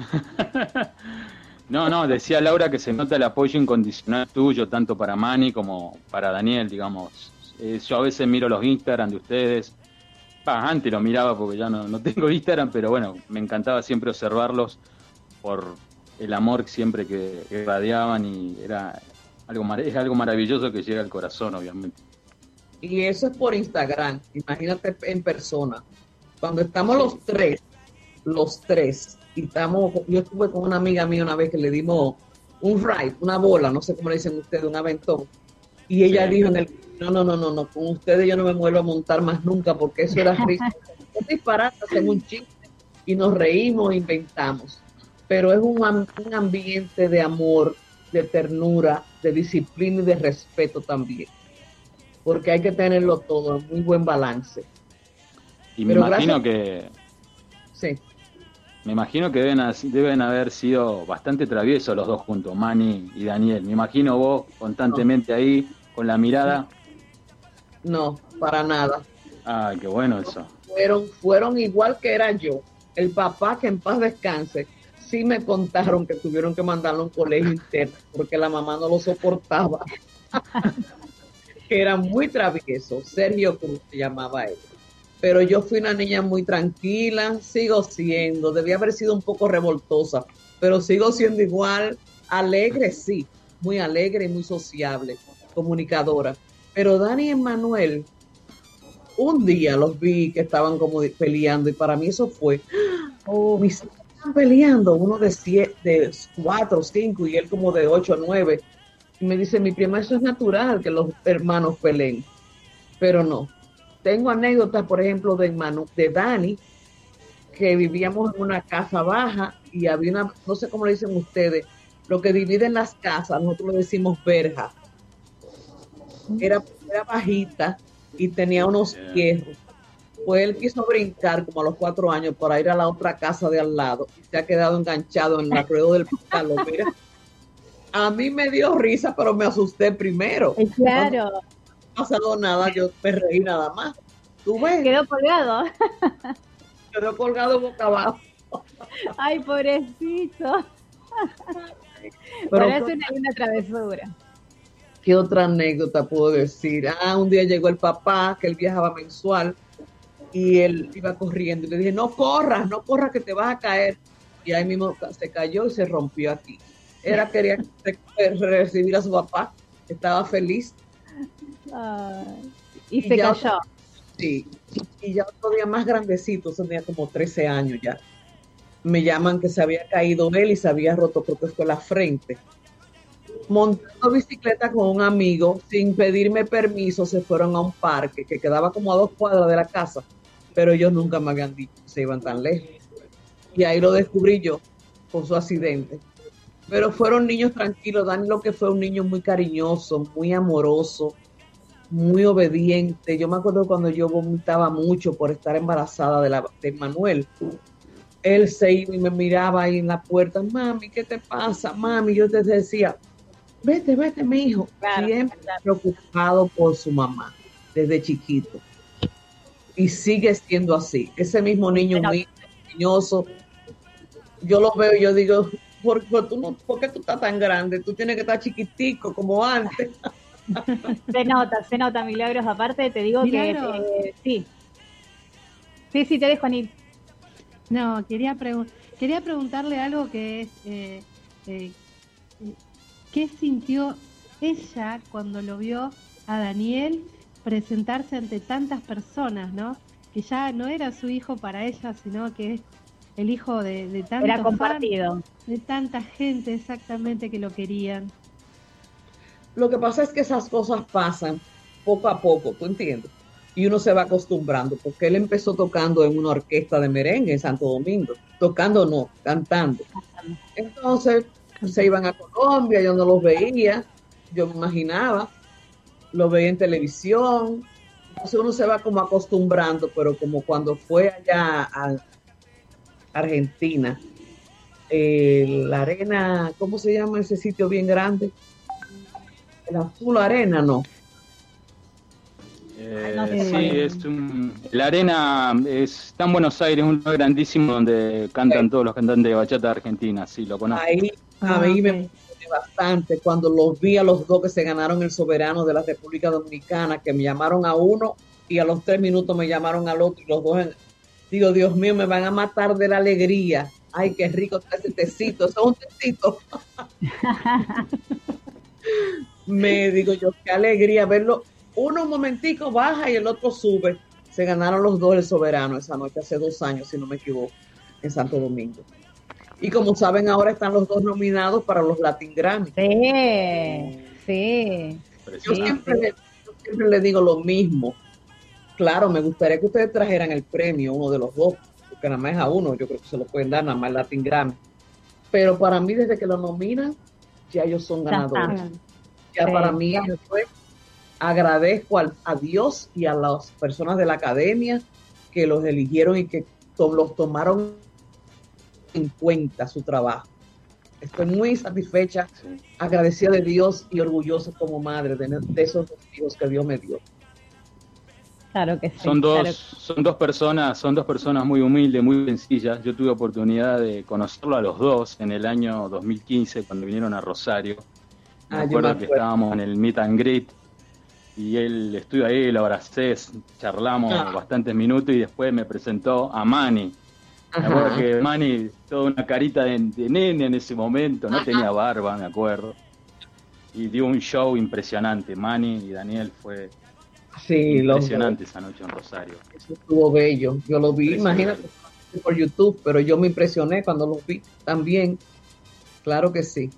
no, no, decía Laura que se nota el apoyo incondicional tuyo, tanto para Manny como para Daniel, digamos. Eh, yo a veces miro los Instagram de ustedes. Pa, antes lo miraba porque ya no, no tengo Instagram, pero bueno, me encantaba siempre observarlos por el amor siempre que, radiaban y era algo, es algo maravilloso que llega al corazón, obviamente. Y eso es por Instagram, imagínate en persona. Cuando estamos los tres, los tres, y estamos, yo estuve con una amiga mía una vez que le dimos un ride, una bola, no sé cómo le dicen ustedes, un aventón. Y ella Sí. dijo en el, no, no, no, no, no, con ustedes yo no me vuelvo a montar más nunca porque eso era risa. Es disparate, hacemos un chiste y nos reímos, inventamos. Pero es un, un ambiente de amor, de ternura, de disciplina y de respeto también. Porque hay que tenerlo todo en muy buen balance. Y me Pero imagino gracias- que Sí. Me imagino que deben, deben haber sido bastante traviesos los dos juntos, Manny y Daniel. Me imagino vos constantemente ahí, con la mirada. No, para nada. Ay, qué bueno eso. Fueron, fueron igual que era yo. El papá, que en paz descanse, sí me contaron que tuvieron que mandarlo a un colegio interno porque la mamá no lo soportaba. que era muy travieso. Sergio Cruz se llamaba él. Pero yo fui una niña muy tranquila, sigo siendo, debía haber sido un poco revoltosa, pero sigo siendo igual, alegre, sí, muy alegre y muy sociable, comunicadora. Pero Dani y Manuel, un día los vi que estaban como peleando y para mí eso fue, oh, mis hijos están peleando, uno de siete, de cuatro, cinco y él como de ocho, nueve. Y me dice, mi prima, eso es natural que los hermanos peleen, pero no. Tengo anécdotas, por ejemplo, de, Manu, de Dani, que vivíamos en una casa baja y había una, no sé cómo le dicen ustedes, lo que dividen las casas, nosotros le decimos verja. Era, era bajita y tenía unos hierros. Pues él quiso brincar como a los cuatro años para ir a la otra casa de al lado y se ha quedado enganchado en la rueda del pantalón. Mira, a mí me dio risa, pero me asusté primero. Claro. Pasado nada, yo me reí nada más. ¿Tú ves? Quedó colgado. Quedó colgado boca abajo. Ay, pobrecito. Pero Parece ¿qué- una linda travesura. ¿Qué otra anécdota puedo decir? Ah, un día llegó el papá, que él viajaba mensual, y él iba corriendo. Y le dije, no corras, no corras, que te vas a caer. Y ahí mismo se cayó y se rompió aquí. Era, quería re- recibir a su papá, estaba feliz. Ay, y Y se cayó. Sí, y ya otro día más grandecito, tenía como 13 años ya. Me llaman que se había caído él y se había roto, creo que fue la frente. Montando bicicleta con un amigo, sin pedirme permiso, se fueron a un parque que quedaba como a dos cuadras de la casa, pero ellos nunca me habían dicho que se iban tan lejos. Y ahí lo descubrí yo con su accidente. Pero fueron niños tranquilos. Dani lo que fue un niño muy cariñoso, muy amoroso, muy obediente. Yo me acuerdo cuando yo vomitaba mucho por estar embarazada de, la, de Manuel. Él se iba y me miraba ahí en la puerta, mami, ¿qué te pasa? Mami, yo te decía, vete, vete, mi hijo. Claro, Siempre claro. preocupado por su mamá, desde chiquito. Y sigue siendo así. Ese mismo niño muy cariñoso. Yo lo veo y yo digo, ¿por, por tú no, ¿por qué tú estás tan grande? Tú tienes que estar chiquitico como antes. Se nota, se nota, Milagros. Aparte, te digo Milagros. que eh, sí. Sí, sí, te dejo, Anil. No, quería, pregun- quería preguntarle algo que es, eh, eh, eh, ¿qué sintió ella cuando lo vio a Daniel presentarse ante tantas personas, ¿no? Que ya no era su hijo para ella, sino que es el hijo de, de tantos Era compartido. de tanta gente exactamente que lo querían. Lo que pasa es que esas cosas pasan poco a poco, ¿tú entiendes? Y uno se va acostumbrando, porque él empezó tocando en una orquesta de merengue en Santo Domingo, tocando no, cantando. Entonces se iban a Colombia, yo no los veía, yo me imaginaba, los veía en televisión, entonces uno se va como acostumbrando, pero como cuando fue allá a Argentina, eh, la arena, ¿cómo se llama ese sitio bien grande? El azul arena, no. Eh, sí, es un- la arena es, está en Buenos Aires, un lugar grandísimo donde cantan todos los cantantes de bachata de Argentina, sí, lo conozco. Ahí a Ah, mí me ok. emocioné bastante cuando los vi a los dos que se ganaron el soberano de la República Dominicana, que me llamaron a uno y a los tres minutos me llamaron al otro y los dos, en- digo, Dios mío, me van a matar de la alegría. Ay, qué rico está ese tecito, eso es un tecito. me digo yo, qué alegría verlo. Uno un momentico baja y el otro sube. Se ganaron los dos el soberano esa noche, hace dos años, si no me equivoco, en Santo Domingo. Y como saben, ahora están los dos nominados para los Latin Grammy. Sí, sí. Yo siempre, le, yo siempre le digo lo mismo. Claro, me gustaría que ustedes trajeran el premio, uno de los dos, porque nada más es a uno, yo creo que se lo pueden dar, nada más el Latin Grammy. Pero para mí, desde que lo nominan, ya ellos son ganadores. Ya Sí. para mí fue, agradezco al- a, Dios y a las personas de la academia que los eligieron y que to- los tomaron en cuenta su trabajo. Estoy muy satisfecha, agradecida de Dios y orgullosa como madre de, de esos dos hijos que Dios me dio. Claro que sí. Son dos, claro. son dos personas, son dos personas muy humildes, muy sencillas. Yo tuve oportunidad de conocerlo a los dos en el año 2015 cuando vinieron a Rosario. Me Ah, acuerdo me que estábamos en el meet and greet y él estuve ahí, lo abracé, charlamos Ah. bastantes minutos y después me presentó a Manny. Me acuerdo Ajá. que Manny, toda una carita de, de nene en ese momento, no tenía barba, me acuerdo. Y dio un show impresionante. Manny y Daniel fue Sí, impresionante esa noche en Rosario. Eso estuvo bello. Yo lo vi, imagínate, por YouTube, pero yo me impresioné cuando los vi también. Claro que sí.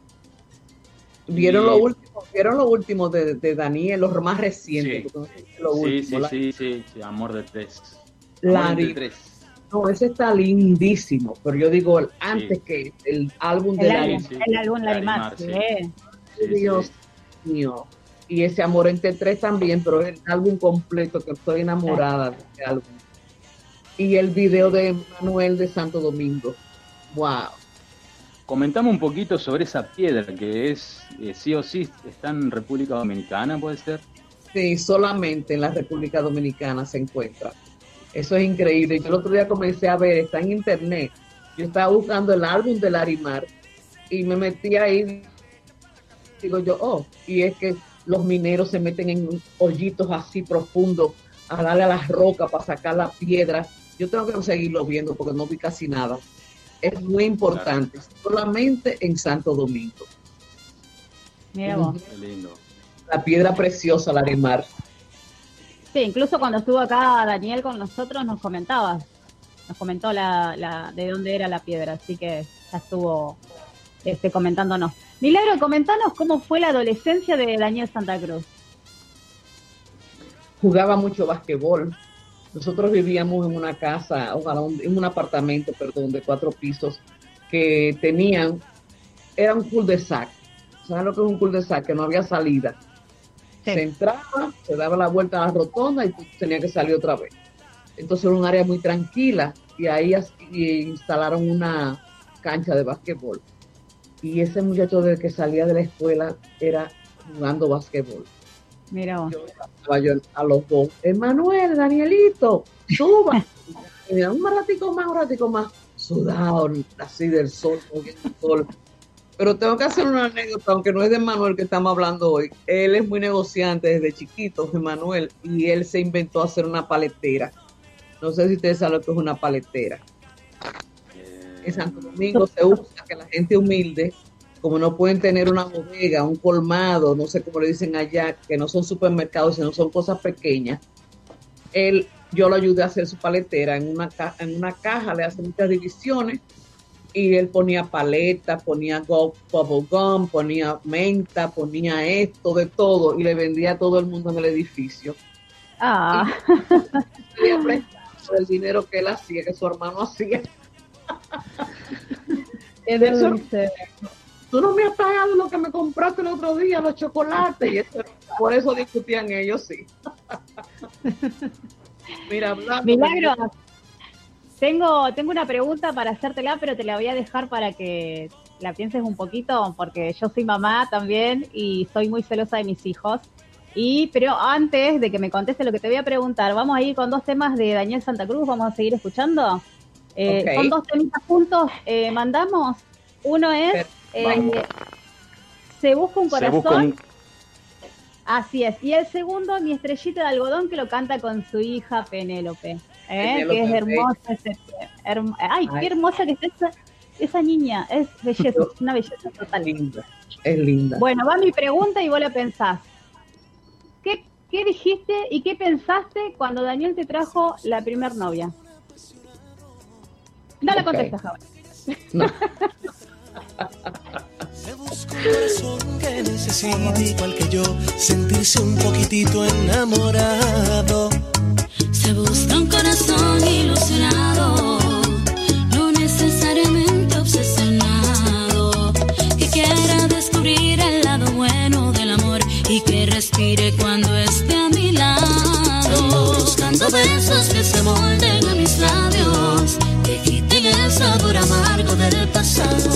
¿Vieron Y- lo último? ¿Vieron lo último de, de Daniel, los más Sí, recientes? sé lo sí, último, sí, la- sí, sí, sí, Amor de tres. La Amor de Ari- tres. No, ese está lindísimo, pero yo digo el- antes que el álbum de El, álbum, sí. el álbum Larimar, Larimar, sí. sí. Sí, sí. Dios mío. Y ese Amor entre tres también, pero es el álbum completo que estoy enamorada de ese álbum. Y el video de Manuel de Santo Domingo. Wow. Comentame un poquito sobre esa piedra que es, eh, sí o sí, está en República Dominicana, ¿puede ser? Sí, solamente en la República Dominicana se encuentra. Eso es increíble. Yo el otro día comencé a ver, está en internet, Yo estaba buscando el álbum de Larimar y me metí ahí. Digo yo, oh, y es que los mineros se meten en hoyitos así profundos a darle a las rocas para sacar la piedra. Yo tengo que seguirlo viendo porque no vi casi nada. Es muy importante, solamente en Santo Domingo. Mira vos. Qué lindo. La piedra preciosa, Larimar. Sí, incluso cuando estuvo acá Daniel con nosotros nos comentaba, nos comentó la, la, de dónde era la piedra, así que ya estuvo este, comentándonos. Milagro, comentanos cómo fue la adolescencia de Daniel Santa Cruz. jugaba mucho basquetbol. Nosotros vivíamos en una casa, ojalá, un- en un apartamento, perdón, de cuatro pisos, que tenían, era un cul-de-sac. ¿Sabes lo que es un cul-de-sac? Que no había salida. Sí. Se entraba, se daba la vuelta a la rotonda y tú tenías que salir otra vez. Entonces era un área muy tranquila y ahí instalaron una cancha de basquetbol. Y ese muchacho desde que salía de la escuela era jugando basquetbol Mira vos. yo a los dos, Emanuel, Danielito, suba. Un ratico más, un ratico más, sudado, así del sol, cogiendo el sol. Pero tengo que hacer una anécdota, aunque no es de Manuel que estamos hablando hoy. Él es muy negociante desde chiquito, Emanuel, y él se inventó hacer una paletera. No sé si ustedes saben lo que es una paletera. En Santo Domingo se usa que la gente humilde, como no pueden tener una bodega, un colmado, no sé cómo le dicen allá, que no son supermercados, sino son cosas pequeñas, él, yo lo ayudé a hacer su paletera en una, ca- en una caja, le hace muchas divisiones, y él ponía paleta, ponía go- bubble gum, ponía menta, ponía esto, de todo, y le vendía a todo el mundo en el edificio. Ah, por el dinero que él hacía, que su hermano hacía. dulce. tú no me has pagado lo que me compraste el otro día, los chocolates. Y eso, por eso discutían ellos, sí. Mira, hablando de- Milagro, tengo, tengo una pregunta para hacértela, pero te la voy a dejar para que la pienses un poquito, porque yo soy mamá también y soy muy celosa de mis hijos. Y, pero antes de que me conteste lo que te voy a preguntar, vamos a ir con dos temas de Daniel Santa Cruz, vamos a seguir escuchando. Eh. Son dos temitas juntos, eh, mandamos. Uno es eh. Se busca un Se corazón. busca un- Así es. Y el segundo, mi estrellita de algodón, que lo canta con su hija Penélope. ¿eh? Penélope, que es hermosa. ese- Ay, Ay. qué hermosa que está esa, esa niña. Es belleza, es una belleza total. linda, es linda. Bueno, va mi pregunta y vos la pensás. ¿Qué, qué dijiste y qué pensaste cuando Daniel te trajo la primer novia? No la contestas ahora. No. Se busca un corazón que necesite igual que yo sentirse un poquitito enamorado. Se busca un corazón ilusionado, no necesariamente obsesionado, que quiera descubrir el lado bueno del amor y que respire cuando esté a mi lado. Buscando besos que se molden del pasado.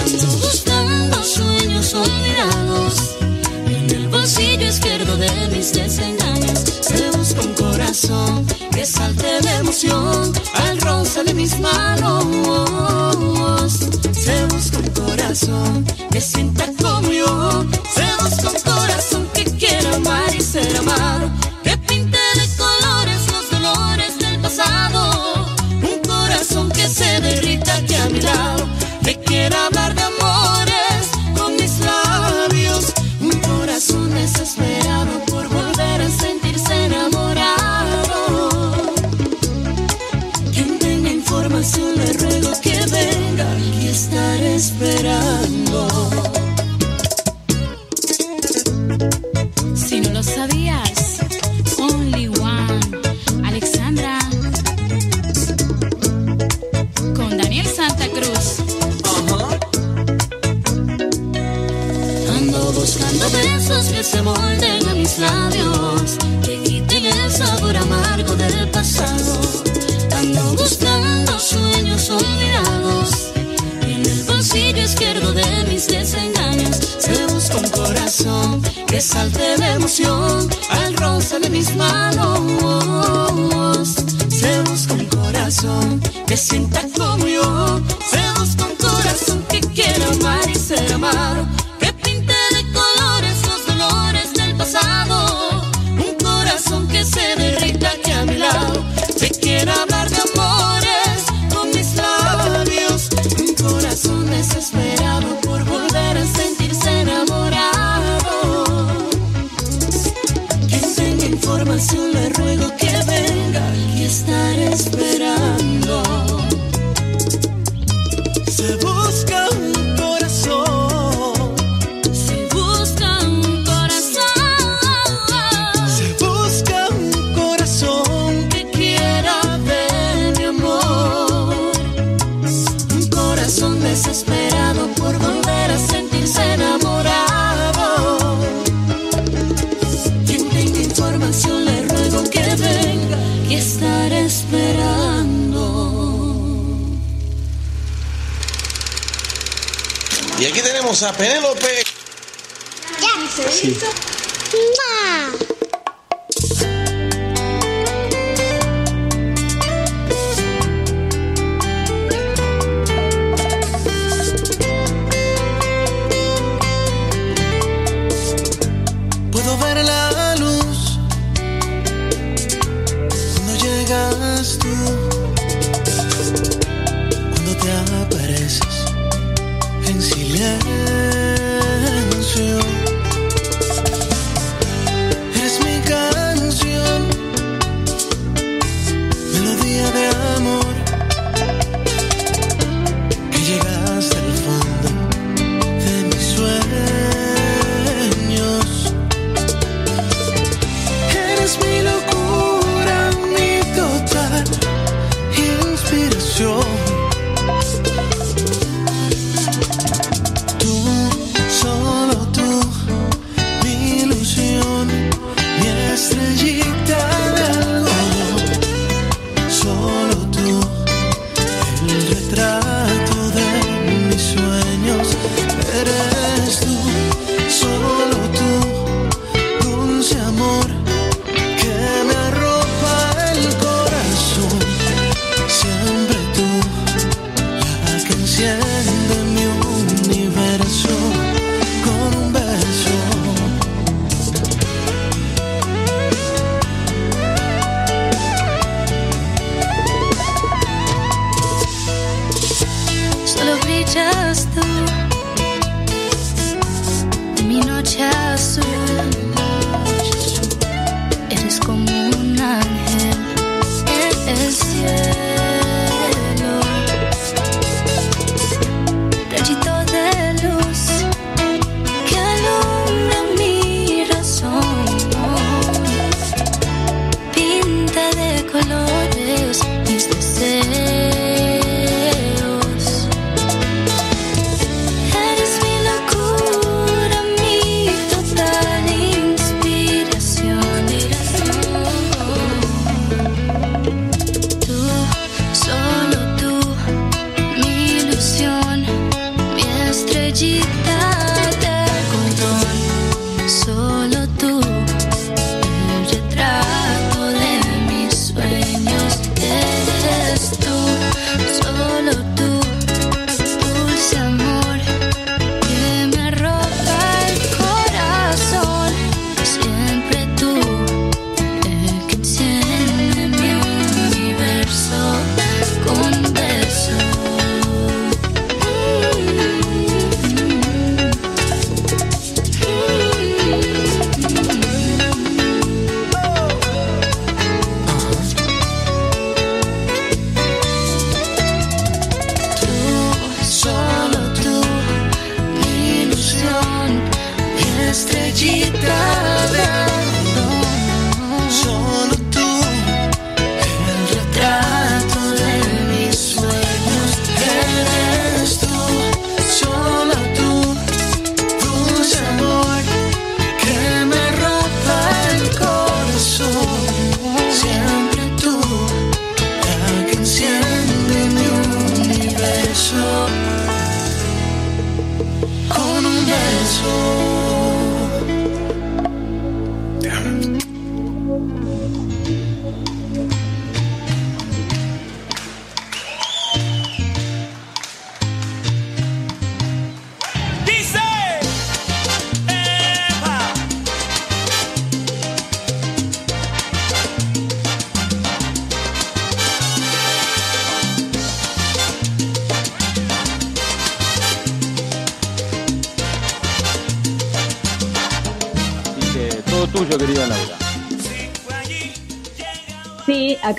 Ando buscando sueños olvidados. En el bolsillo izquierdo de mis desengaños se busca un corazón que salte de emoción al roce de mis manos. Se busca un corazón que sienta como yo. Se busca un corazón que salte de emoción al roce de mis manos. Se busca un corazón que sienta como yo. Aquí tenemos a Penélope.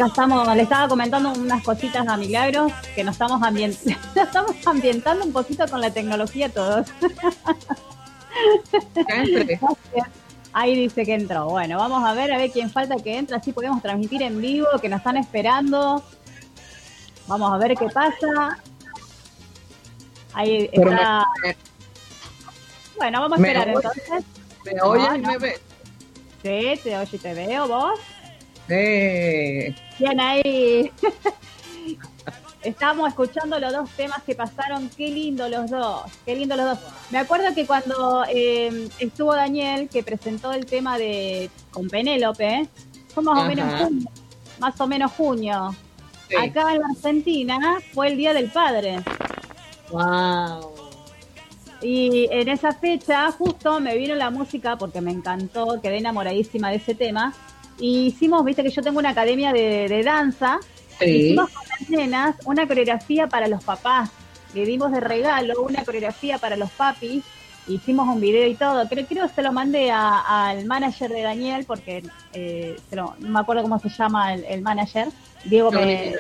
Sí, estamos, le estaba comentando unas cositas a Milagros, que nos estamos, ambient- nos estamos ambientando un poquito con la tecnología todos. Ahí dice que entró. Bueno, vamos a ver, a ver quién falta que entra, así podemos transmitir en vivo, que nos están esperando. Vamos a ver qué pasa. Ahí está. Bueno, vamos a esperar entonces. ¿Me oyes y me ves? Sí, te oye y te veo, vos. Eh, Bien ahí. Estamos escuchando los dos temas que pasaron. Qué lindo los dos. Qué lindo los dos. Me acuerdo que cuando eh, estuvo Daniel, que presentó el tema de con Penélope, fue más o menos junio. Más o menos junio. Sí. Acá en la Argentina fue el Día del Padre. wow. Y en esa fecha justo me vino la música porque me encantó, quedé enamoradísima de ese tema. Y hicimos, viste que yo tengo una academia de, de danza, Sí. hicimos con las nenas una coreografía para los papás. Le dimos de regalo una coreografía para los papis, hicimos un video y todo. Creo, creo que se lo mandé a- al manager de Daniel porque eh, se lo- no me acuerdo cómo se llama el, el manager. Diego me...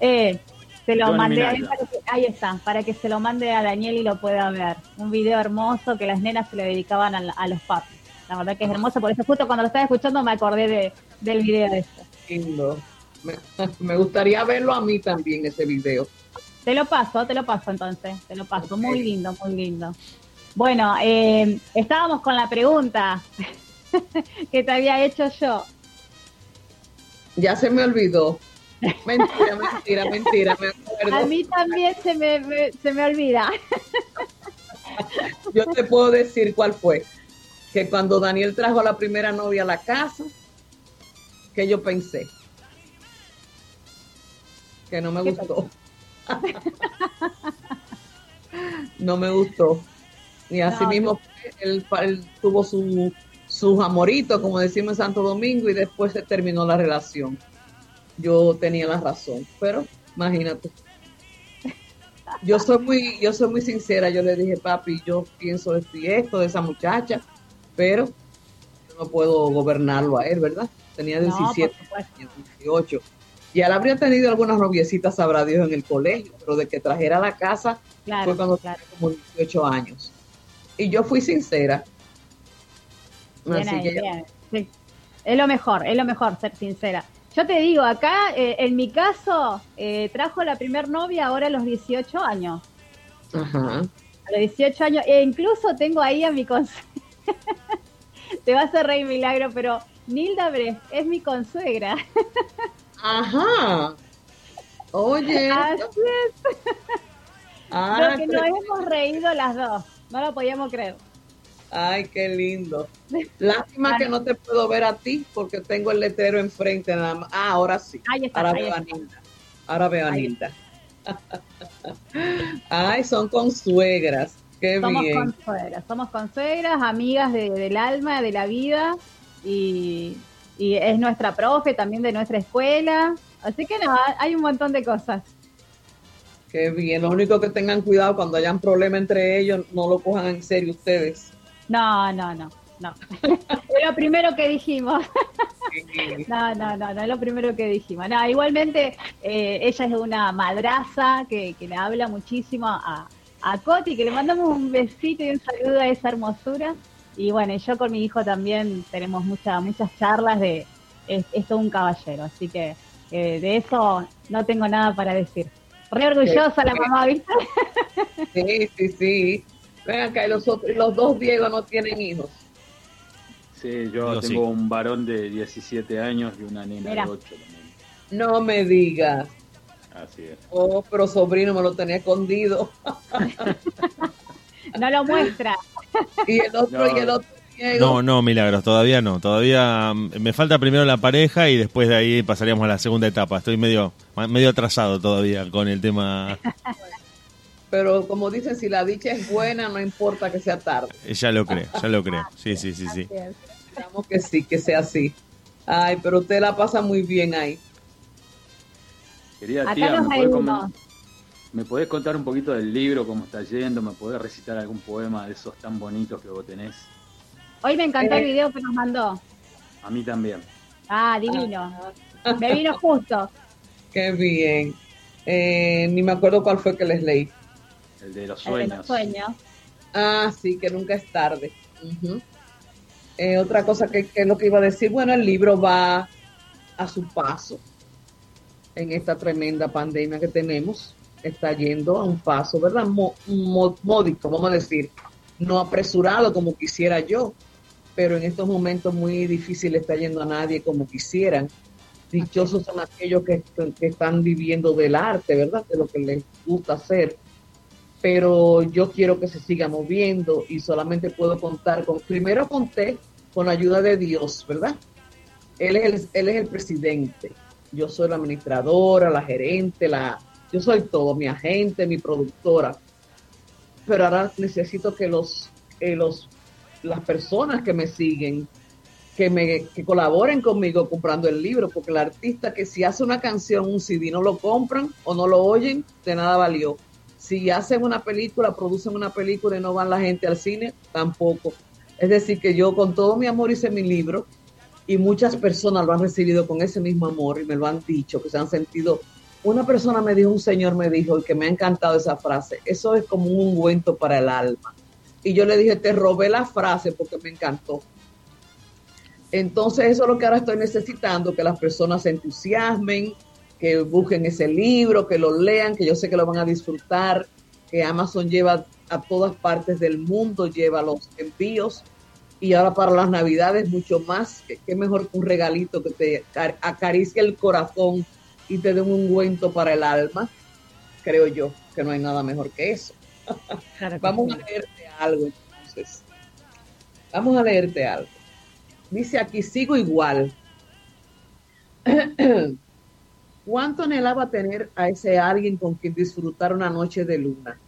Eh, se lo mandé a él para que, ahí está, para que se lo mande a Daniel y lo pueda ver. Un video hermoso que las nenas se le dedicaban a, a los papis. La verdad que es hermoso, por eso justo cuando lo estaba escuchando me acordé de, del video de esto. Lindo. Me, me gustaría verlo a mí también, ese video. Te lo paso, te lo paso entonces, te lo paso. Muy lindo, muy lindo. Bueno, eh, estábamos con la pregunta que te había hecho yo. Ya se me olvidó. Mentira, mentira, mentira. Me acuerdo. A mí también se me, me- se me olvida. Yo te puedo decir cuál fue. Que cuando Daniel trajo a la primera novia a la casa, que yo pensé. Que no me ¿Qué gustó. no me gustó. Y así No, mismo él, él tuvo su, sus amoritos, como decimos en Santo Domingo, y después se terminó la relación. Yo tenía la razón, pero imagínate. Yo soy muy, yo soy muy sincera, yo le dije, papi, yo pienso esto y esto de esa muchacha, pero yo no puedo gobernarlo a él, ¿verdad? Tenía No, por 17 supuesto. años, 18. Y él habría tenido algunas noviecitas, sabrá Dios, en el colegio, pero de que trajera a la casa Claro, fue cuando claro. tenía como 18 años. Y yo fui sincera. Bien Así ahí, que bien. Sí. Es lo mejor, es lo mejor, ser sincera. Yo te digo, acá, eh, en mi caso, eh, trajo la primer novia ahora a los 18 años. Ajá. A los 18 años, e incluso tengo ahí a mi cons... Te vas a reír, milagro, pero Nilda Brecht es mi consuegra. Ajá. Oye. Así es. Ah, lo que nos hemos reído las dos. No lo podíamos creer. Ay, qué lindo. Lástima que no te puedo ver a ti porque tengo el letrero enfrente nada más. Ah, ahora sí. Ahí está, Ahora ahí veo a está. Nilda. Ahora veo a Nilda. Ay, son consuegras. Qué somos bien. consuegras, somos consuegras, amigas de- del alma, de la vida, y, y es nuestra profe también de nuestra escuela. Así que no, hay un montón de cosas. Qué bien. Lo único que tengan cuidado cuando hayan problema entre ellos, no lo cojan en serio ustedes. No, no, no, no. es lo primero que dijimos. No, no, no, no es lo primero que dijimos. No, igualmente, eh, ella es una madraza que, que le habla muchísimo a, a Coti, que le mandamos un besito y un saludo a esa hermosura. Y bueno, yo con mi hijo también tenemos muchas muchas charlas de. Es, es todo un caballero, así que eh, de eso no tengo nada para decir. Re orgullosa la mamá, ¿viste? Sí, sí, sí. Ven acá, los, otros- los dos Diego no tienen hijos. Sí, yo tengo sí. un varón de 17 años y una nena Mira. de 8 también. No me digas. Así es. Oh, pero sobrino me lo tenía escondido. No lo muestra. Y el otro, No. y el otro. No, no, Milagros, todavía no. Todavía mm, me falta primero la pareja y después de ahí pasaríamos a la segunda etapa. Estoy medio medio atrasado todavía con el tema. Pero como dicen, si la dicha es buena, no importa que sea tarde. Ya lo creo, ya lo creo. Sí, sí, sí, sí. Esperamos que sí, que sea así. Ay, pero usted la pasa muy bien ahí. Querida Acá tía, nos ¿me podés, reímos. comen- ¿me podés contar un poquito del libro, cómo está yendo? ¿Me podés recitar algún poema de esos tan bonitos que vos tenés? Hoy me encantó el Eh. video que nos mandó. A mí también. Ah, divino. Me vino justo. Qué bien. Eh, ni me acuerdo cuál fue que les leí. El de los El de sueños. los sueños. Ah, sí, que nunca es tarde. Eh, otra cosa que, que es lo que iba a decir, bueno, el libro va a su paso en esta tremenda pandemia que tenemos. Está yendo a un paso, ¿verdad? Módico, vamos a decir. No apresurado como quisiera yo, pero en estos momentos muy difícil está yendo a nadie como quisieran. Dichosos son aquellos que, que están viviendo del arte, ¿verdad? De lo que les gusta hacer pero yo quiero que se siga moviendo y solamente puedo contar con, primero conté con la ayuda de Dios, ¿verdad? Él es el, él es el presidente, yo soy la administradora, la gerente, la, yo soy todo, mi agente, mi productora, pero ahora necesito que los, que los, las personas que me siguen, que me que colaboren conmigo comprando el libro, porque el artista que si hace una canción, un CD, no lo compran o no lo oyen, de nada valió. Si hacen una película, producen una película y no van la gente al cine, tampoco. Es decir, que yo con todo mi amor hice mi libro y muchas personas lo han recibido con ese mismo amor y me lo han dicho, que se han sentido. Una persona me dijo, un señor me dijo, y que me ha encantado esa frase, eso es como un ungüento para el alma. Y yo le dije, te robé la frase porque me encantó. Entonces eso es lo que ahora estoy necesitando, que las personas se entusiasmen, que busquen ese libro, que lo lean, que yo sé que lo van a disfrutar, que Amazon lleva a todas partes del mundo, lleva los envíos y ahora para las navidades mucho más, que mejor que un regalito que te acar- acaricie el corazón y te dé un ungüento para el alma, creo yo que no hay nada mejor que eso. Claro que Vamos sí. a leerte algo entonces. Vamos a leerte algo. Dice aquí, sigo igual. ¿Cuánto anhelaba tener a ese alguien con quien disfrutar una noche de luna?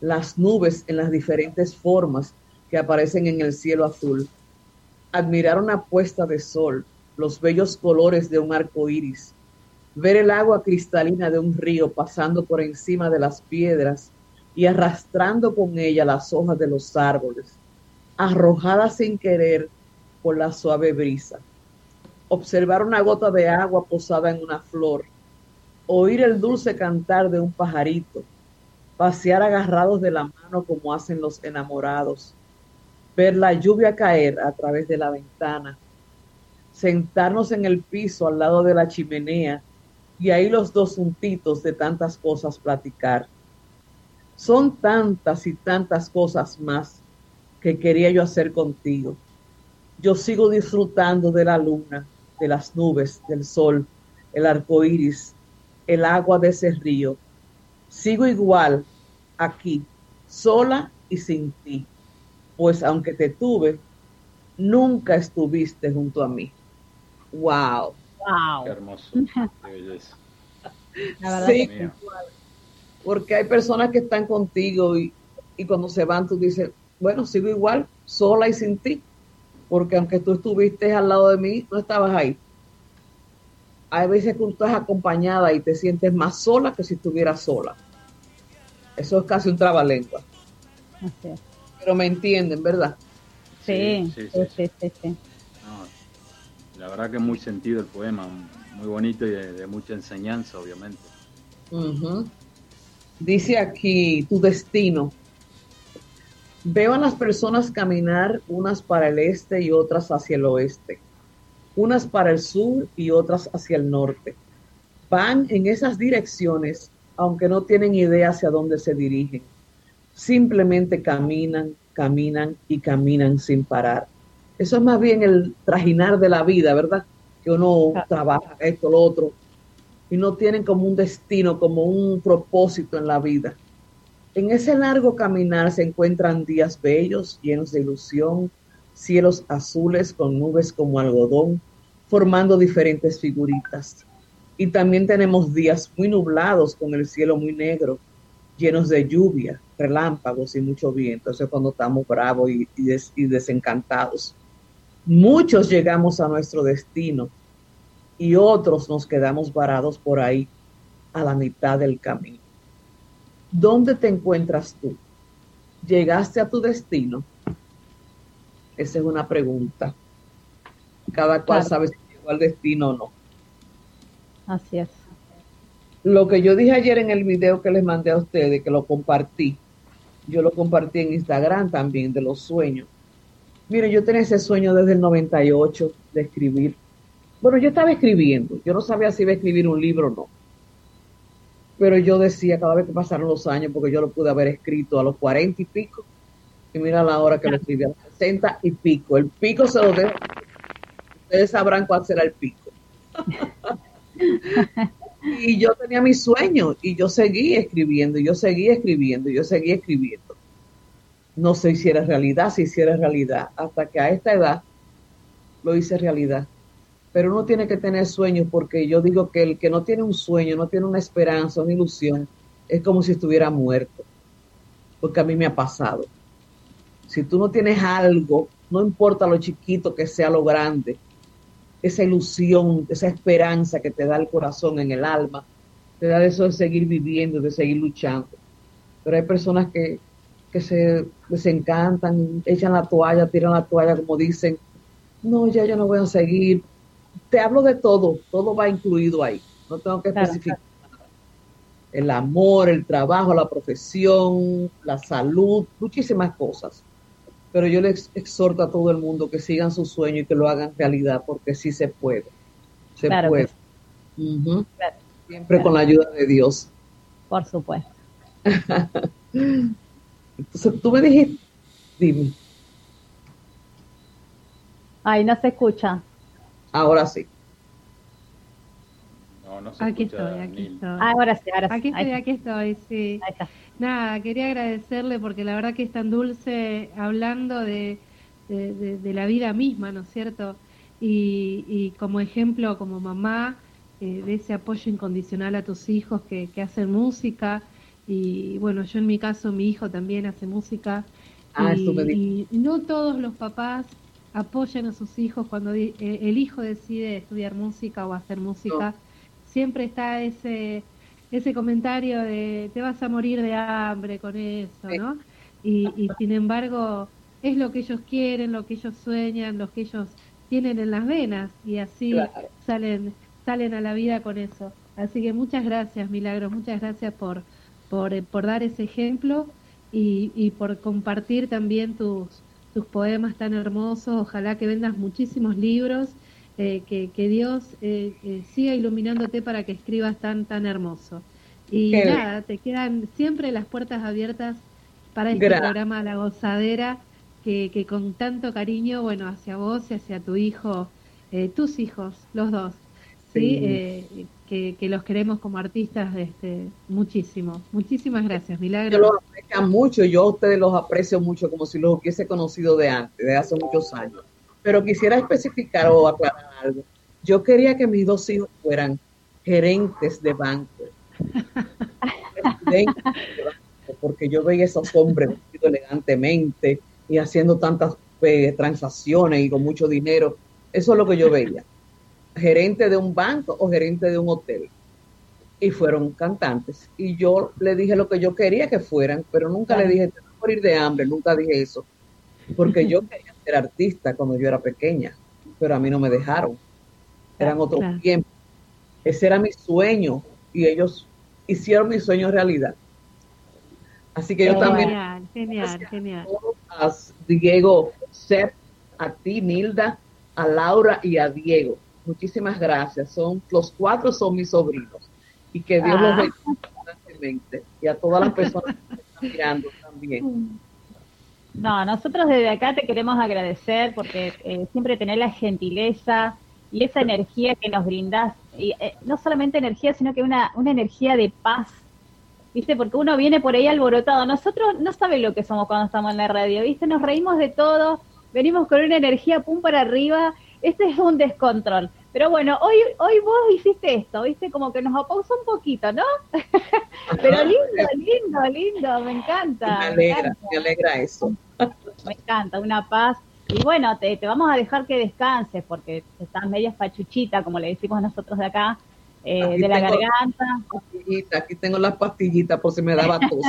Las nubes en las diferentes formas que aparecen en el cielo azul. Admirar una puesta de sol, los bellos colores de un arco iris. Ver el agua cristalina de un río pasando por encima de las piedras y arrastrando con ella las hojas de los árboles, arrojadas sin querer por la suave brisa observar una gota de agua posada en una flor, oír el dulce cantar de un pajarito, pasear agarrados de la mano como hacen los enamorados, ver la lluvia caer a través de la ventana, sentarnos en el piso al lado de la chimenea y ahí los dos juntitos de tantas cosas platicar. Son tantas y tantas cosas más que quería yo hacer contigo. Yo sigo disfrutando de la luna, de las nubes, del sol, el arco iris, el agua de ese río. Sigo igual aquí, sola y sin ti, pues aunque te tuve, nunca estuviste junto a mí. Wow. Wow. Qué hermoso. Qué belleza. La verdad Sí, que porque hay personas que están contigo y, y cuando se van tú dices, bueno, sigo igual, sola y sin ti, porque aunque tú estuviste al lado de mí, no estabas ahí. Hay veces que tú estás acompañada y te sientes más sola que si estuvieras sola. Eso es casi un trabalengua, Así es. Pero me entienden, ¿verdad? Sí, Sí, sí, sí, sí, sí, sí. No, la verdad que muy sentido el poema, muy bonito y de, de mucha enseñanza, obviamente. Dice aquí tu destino. Veo a las personas caminar unas para el este y otras hacia el oeste, unas para el sur y otras hacia el norte. Van en esas direcciones, aunque no tienen idea hacia dónde se dirigen. Simplemente caminan, caminan y caminan sin parar. Eso es más bien el trajinar de la vida, ¿verdad? Que uno trabaja esto, lo otro, y no tienen como un destino, como un propósito en la vida. En ese largo caminar se encuentran días bellos, llenos de ilusión, cielos azules con nubes como algodón, formando diferentes figuritas. Y también tenemos días muy nublados con el cielo muy negro, llenos de lluvia, relámpagos y mucho viento. Eso es cuando estamos bravos y, y des- y desencantados. Muchos llegamos a nuestro destino y otros nos quedamos varados por ahí a la mitad del camino. ¿Dónde te encuentras tú? ¿Llegaste a tu destino? Esa es una pregunta. Cada cual Claro. sabe si llegó al destino o no. Así es. Lo que yo dije ayer en el video que les mandé a ustedes, que lo compartí, yo lo compartí en Instagram también, de los sueños. Miren, yo tenía ese sueño desde el 98 de escribir. Bueno, yo estaba escribiendo, yo no sabía si iba a escribir un libro o no. Pero yo decía cada vez que pasaron los años, porque yo lo pude haber escrito a los 40 y pico, y mira la hora que lo escribí a los 60 y pico. El pico se lo dejo. Ustedes sabrán cuál será el pico. y yo tenía mis sueños y yo seguí escribiendo, y yo seguí escribiendo, y yo seguí escribiendo. No se hiciera realidad, se hiciera realidad, hasta que a esta edad lo hice realidad. Pero uno tiene que tener sueños porque yo digo que el que no tiene un sueño, no tiene una esperanza, una ilusión, es como si estuviera muerto. Porque a mí me ha pasado. Si tú no tienes algo, no importa lo chiquito que sea lo grande, esa ilusión, esa esperanza que te da el corazón en el alma, te da eso de seguir viviendo, de seguir luchando. Pero hay personas que, que se desencantan, echan la toalla, tiran la toalla, como dicen, no, ya yo no voy a seguir. Te hablo de todo, todo va incluido ahí, no tengo que especificar. nada. El amor, el trabajo, la profesión, la salud, muchísimas cosas. Pero yo les exhorto a todo el mundo que sigan su sueño y que lo hagan realidad, porque sí se puede. Se Claro que puede. sí. Ujú. Claro. Siempre con la ayuda de Dios. Por supuesto. Entonces tú me dijiste, dime, Ay, no se escucha. ahora sí. No, no se Aquí escucha, estoy, aquí estoy. Ah, ahora sí, ahora sí. Aquí Ahí estoy, aquí estoy, sí. Ahí está. Nada, quería agradecerle porque la verdad que es tan dulce hablando de, de, de- de la vida misma, ¿no es cierto? Y, y como ejemplo, como mamá, eh, de ese apoyo incondicional a tus hijos que, que hacen música. Y bueno, yo en mi caso, mi hijo también hace música. Ah, y, y no todos los papás apoyan a sus hijos cuando eh, el hijo decide estudiar música o hacer música. Siempre está ese ese comentario de te vas a morir de hambre con eso. ¿no? Y, y sin embargo es lo que ellos quieren, lo que ellos sueñan, lo que ellos tienen en las venas y así Claro. salen salen a la vida con eso. Así que muchas gracias, Milagros, muchas gracias por por, eh, por dar ese ejemplo y, y por compartir también tus tus poemas tan hermosos. Ojalá que vendas muchísimos libros eh, que, que Dios eh, eh, siga iluminándote para que escribas tan tan hermoso. Y Qué bien. nada, te quedan siempre las puertas abiertas para este programa La Gozadera, que, que con tanto cariño, bueno, hacia vos y hacia tu hijo, eh, tus hijos, los dos, ¿sí? Sí. Eh, que, que los queremos como artistas este, muchísimo. Muchísimas gracias, Yo Milagro. los aprecio mucho, yo a ustedes los aprecio mucho como si los hubiese conocido de antes, de hace muchos años. Pero quisiera especificar o aclarar algo. Yo quería que mis dos hijos fueran gerentes de banco. Presidentes de banco, porque yo veía esos hombres vestidos elegantemente y haciendo tantas eh, transacciones y con mucho dinero. Eso es lo que yo veía. Gerente de un banco o gerente de un hotel y fueron cantantes. Y yo le dije lo que yo quería que fueran, pero nunca le dije, te vas a morir de hambre, nunca dije eso. Porque yo quería ser artista cuando yo era pequeña, pero a mí no me dejaron. Eran otros Claro. tiempos. Ese era mi sueño y ellos hicieron mi sueño realidad. Así que yo Qué también Genial, genial, genial. a Diego a ti, Nilda, a Laura y a Diego. Muchísimas gracias. Son, los cuatro son mis sobrinos. Y que Dios Ah. los bendiga abundantemente. Y a todas las personas que están mirando también. No, nosotros desde acá te queremos agradecer porque eh, siempre tenés la gentileza y esa energía que nos brindás. Y eh, no solamente energía, sino que una, una energía de paz. ¿Viste? Porque uno viene por ahí alborotado. Nosotros no saben lo que somos cuando estamos en la radio, ¿viste? Nos reímos de todo, venimos con una energía pum para arriba. Este es un descontrol. Pero bueno, hoy hoy vos hiciste esto, ¿viste? Como que nos apausó un poquito, ¿no? Pero lindo, lindo, lindo, me encanta. me me alegra, encanta. me alegra eso. Me encanta, una paz. Y bueno, te, te vamos a dejar que descanses porque estás media pachuchita, como le decimos nosotros de acá, eh, de la garganta. Pastillita, aquí tengo las pastillitas por si me daba tos.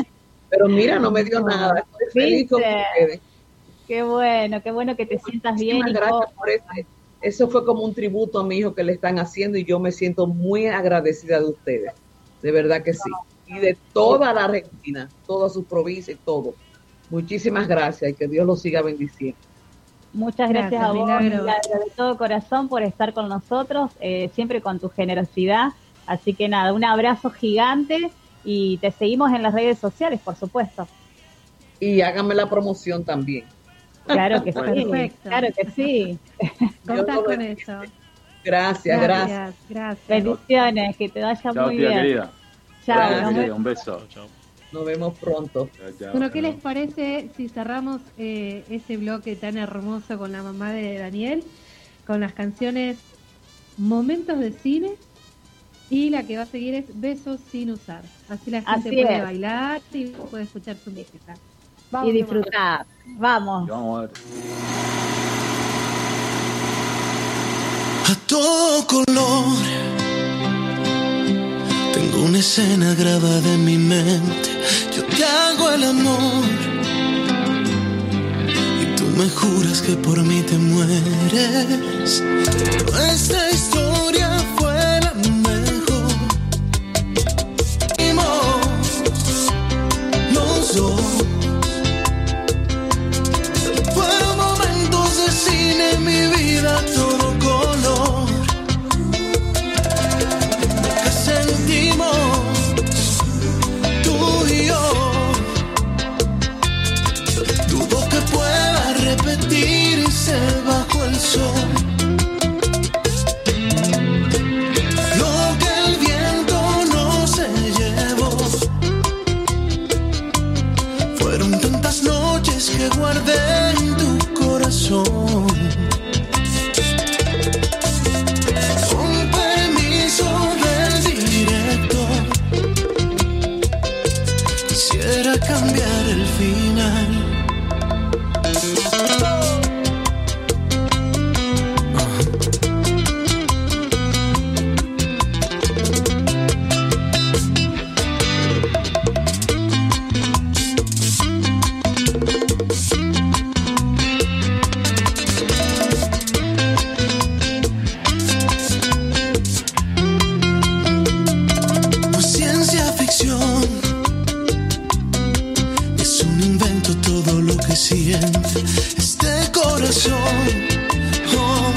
Pero mira, no me dio nada. Estoy feliz con ustedes. Qué bueno, qué bueno que te sientas bien. Muchísimas Nico. gracias por eso. Eso fue como un tributo a mi hijo que le están haciendo y yo me siento muy agradecida de ustedes. De verdad que sí. Y de toda la Argentina, toda su provincia y todo. Muchísimas gracias y que Dios los siga bendiciendo. Muchas gracias, Gracias, a vos. Milagro, de todo corazón por estar con nosotros, eh, siempre con tu generosidad. Así que nada, un abrazo gigante y te seguimos en las redes sociales, por supuesto. Y háganme la promoción también. Claro que sí, Perfecto. claro que sí. Contás con eso. Gracias, gracias. Gracias, gracias. Bendiciones, que te vaya Chao, muy tía bien. querida. Chao, nos un beso. Nos vemos pronto. Chao, chao. Bueno, ¿qué les parece si cerramos eh, ese bloque tan hermoso con la mamá de Daniel, con las canciones Momentos de Cine y la que va a seguir es Besos sin usar? Así la gente Así puede es. bailar y puede escuchar su música. Y Vamos, disfrutar. Vamos. Vamos a todo color. Tengo una escena grabada en mi mente. Yo te hago el amor. Y tú me juras que por mí te mueres. Nuestra historia fue la mejor. Vimos los dos. Mi vida, todo color. Que sentimos tú y yo. Dudo que pueda repetirse bajo el sol. Lo que el viento no se llevó. Fueron tantas noches que guardé en tu corazón. Todo lo que siente este corazón. Oh,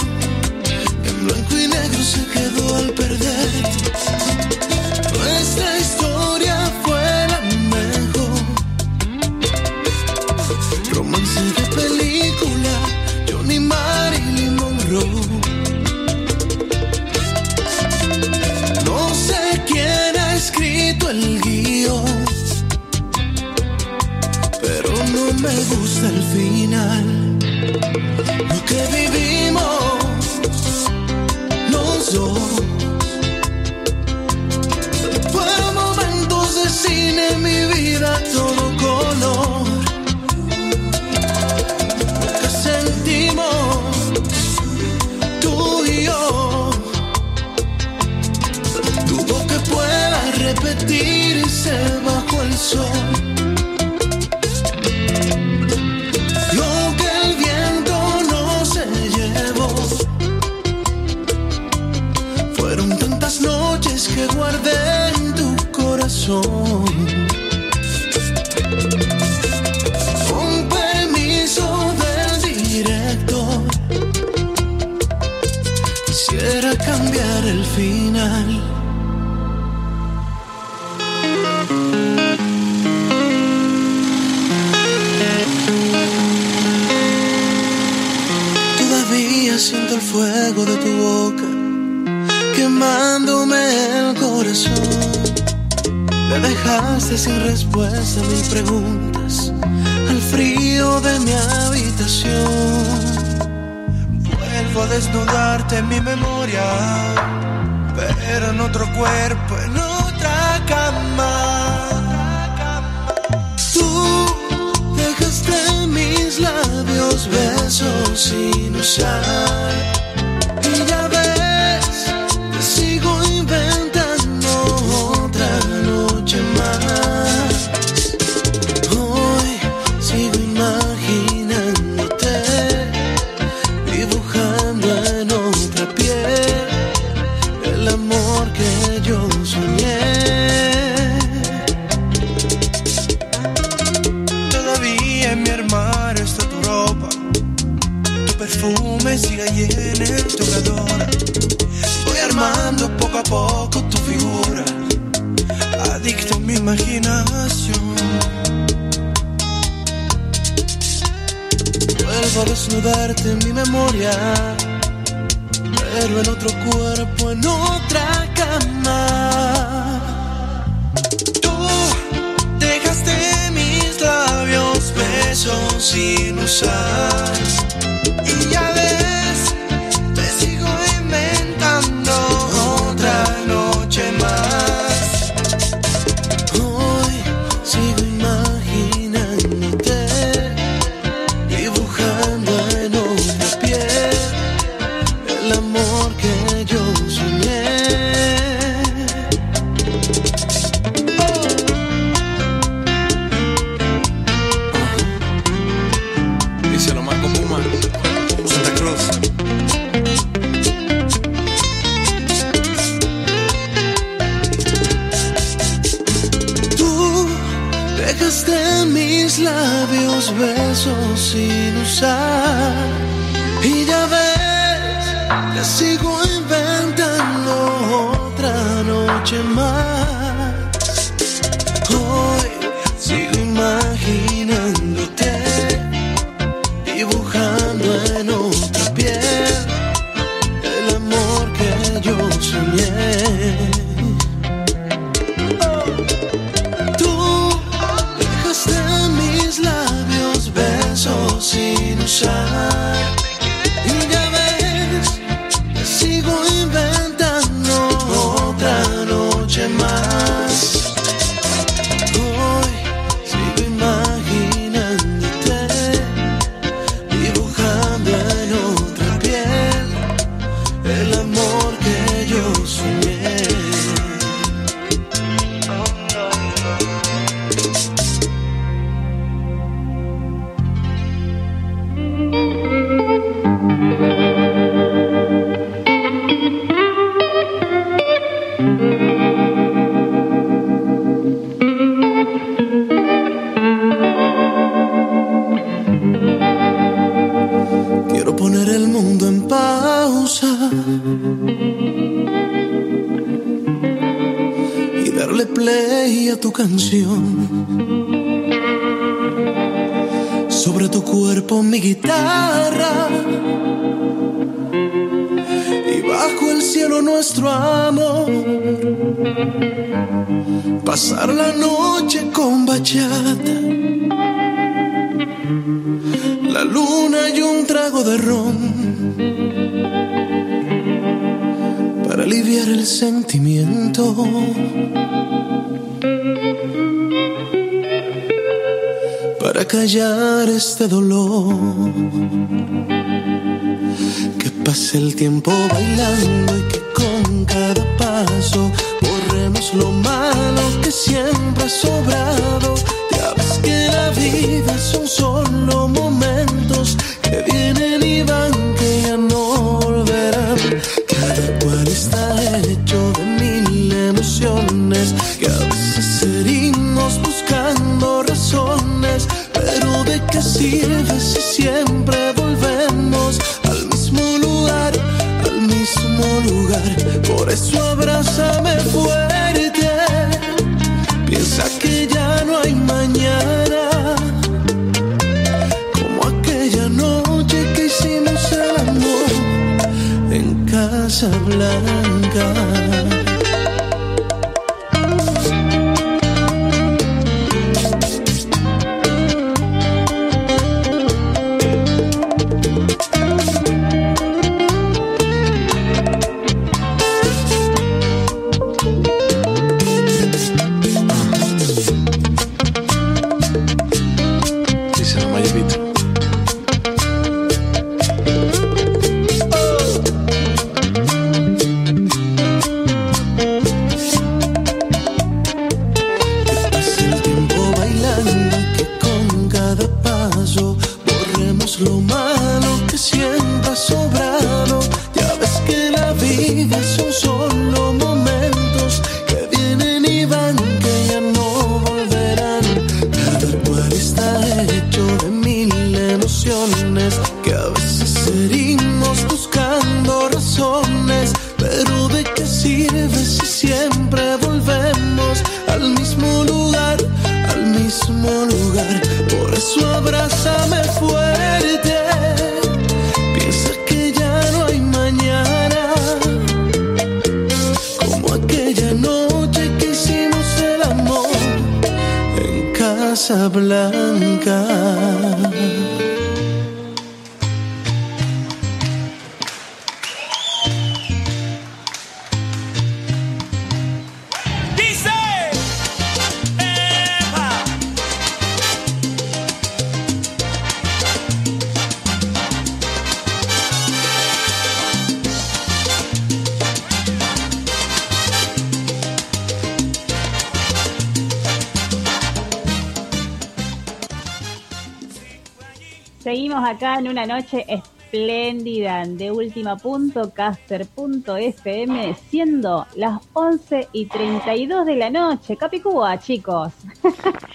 Seguimos acá en una noche espléndida de última.caster.fm, siendo las 11 y 32 de la noche. Capicúa, chicos.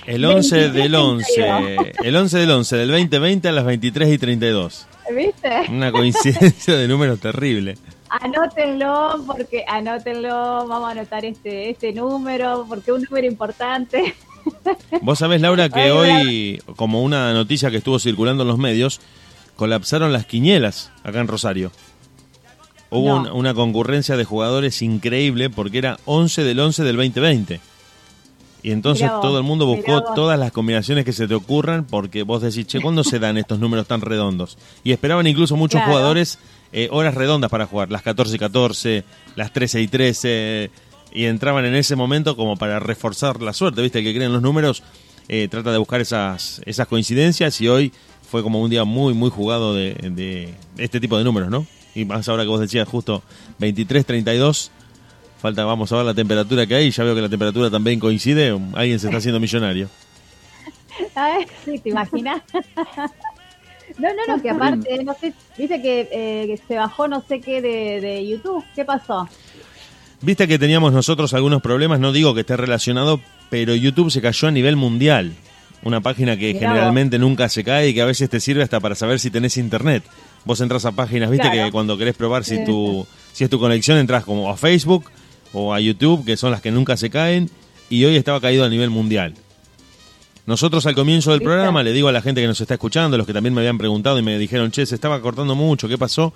El 11 del 23, 11, el 11 del 11 del 2020 a las 23 y 32. ¿Viste? Una coincidencia de números terrible. Anótenlo, porque anótenlo, vamos a anotar este, este número, porque es un número importante. Vos sabés, Laura, que Ay, hoy, como una noticia que estuvo circulando en los medios, colapsaron las quinielas acá en Rosario. Hubo No. una, una concurrencia de jugadores increíble porque era 11 del 11 del 2020. Y entonces Mirá vos, todo el mundo buscó todas las combinaciones que se te ocurran porque vos decís, che, ¿cuándo se dan estos números tan redondos? Y esperaban incluso muchos Claro. jugadores eh, horas redondas para jugar, las 14 y 14, las 13 y 13, y entraban en ese momento como para reforzar la suerte, ¿viste? El que cree en los números eh, trata de buscar esas, esas coincidencias y hoy fue como un día muy, muy jugado de, de este tipo de números, ¿no? Y más ahora que vos decías justo 23, 32, falta, vamos a ver la temperatura que hay, ya veo que la temperatura también coincide, alguien se está haciendo millonario. Ay, sí, ¿te imaginas? No, no, no, que aparte, no sé, dice que, eh, que se bajó no sé qué de, de YouTube. ¿Qué pasó? Viste que teníamos nosotros algunos problemas, no digo que esté relacionado, pero YouTube se cayó a nivel mundial. Una página que Mirá generalmente nunca se cae y que a veces te sirve hasta para saber si tenés internet. Vos entras a páginas, viste Claro. que cuando querés probar si tu si es tu conexión entras como a Facebook o a YouTube, que son las que nunca se caen, y hoy estaba caído a nivel mundial. Nosotros al comienzo del ¿Viste? programa, le digo a la gente que nos está escuchando, los que también me habían preguntado y me dijeron, che, se estaba cortando mucho, ¿qué pasó?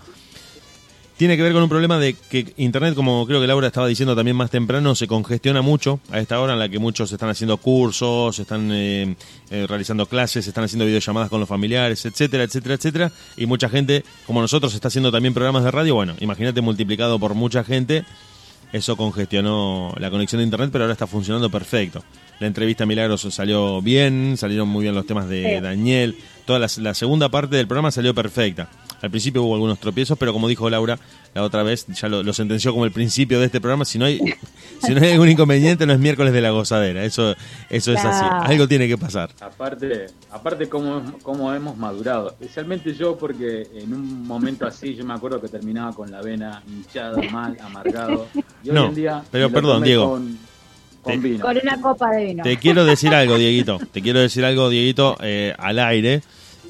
Tiene que ver con un problema de que Internet, como creo que Laura estaba diciendo también más temprano, se congestiona mucho a esta hora en la que muchos están haciendo cursos, están eh, eh, realizando clases, están haciendo videollamadas con los familiares, etcétera, etcétera, etcétera. Y mucha gente, como nosotros, está haciendo también programas de radio. Bueno, imagínate multiplicado por mucha gente, eso congestionó la conexión de Internet, pero ahora está funcionando perfecto. La entrevista a Milagros salió bien, salieron muy bien los temas de Sí. Daniel. Toda la, la segunda parte del programa salió perfecta. Al principio hubo algunos tropiezos, pero como dijo Laura la otra vez, ya lo, lo sentenció como el principio de este programa. Si no hay, si no hay algún inconveniente, no es miércoles de la gozadera. Eso, eso es así. Algo tiene que pasar. Aparte, aparte cómo, cómo hemos madurado, especialmente yo porque en un momento así yo me acuerdo que terminaba con la vena hinchada, mal, amargado. Y hoy No, en día pero perdón, Diego. Con, con Te- vino. Con una copa de vino. Te quiero decir algo, Dieguito. Te quiero decir algo, Dieguito, eh, al aire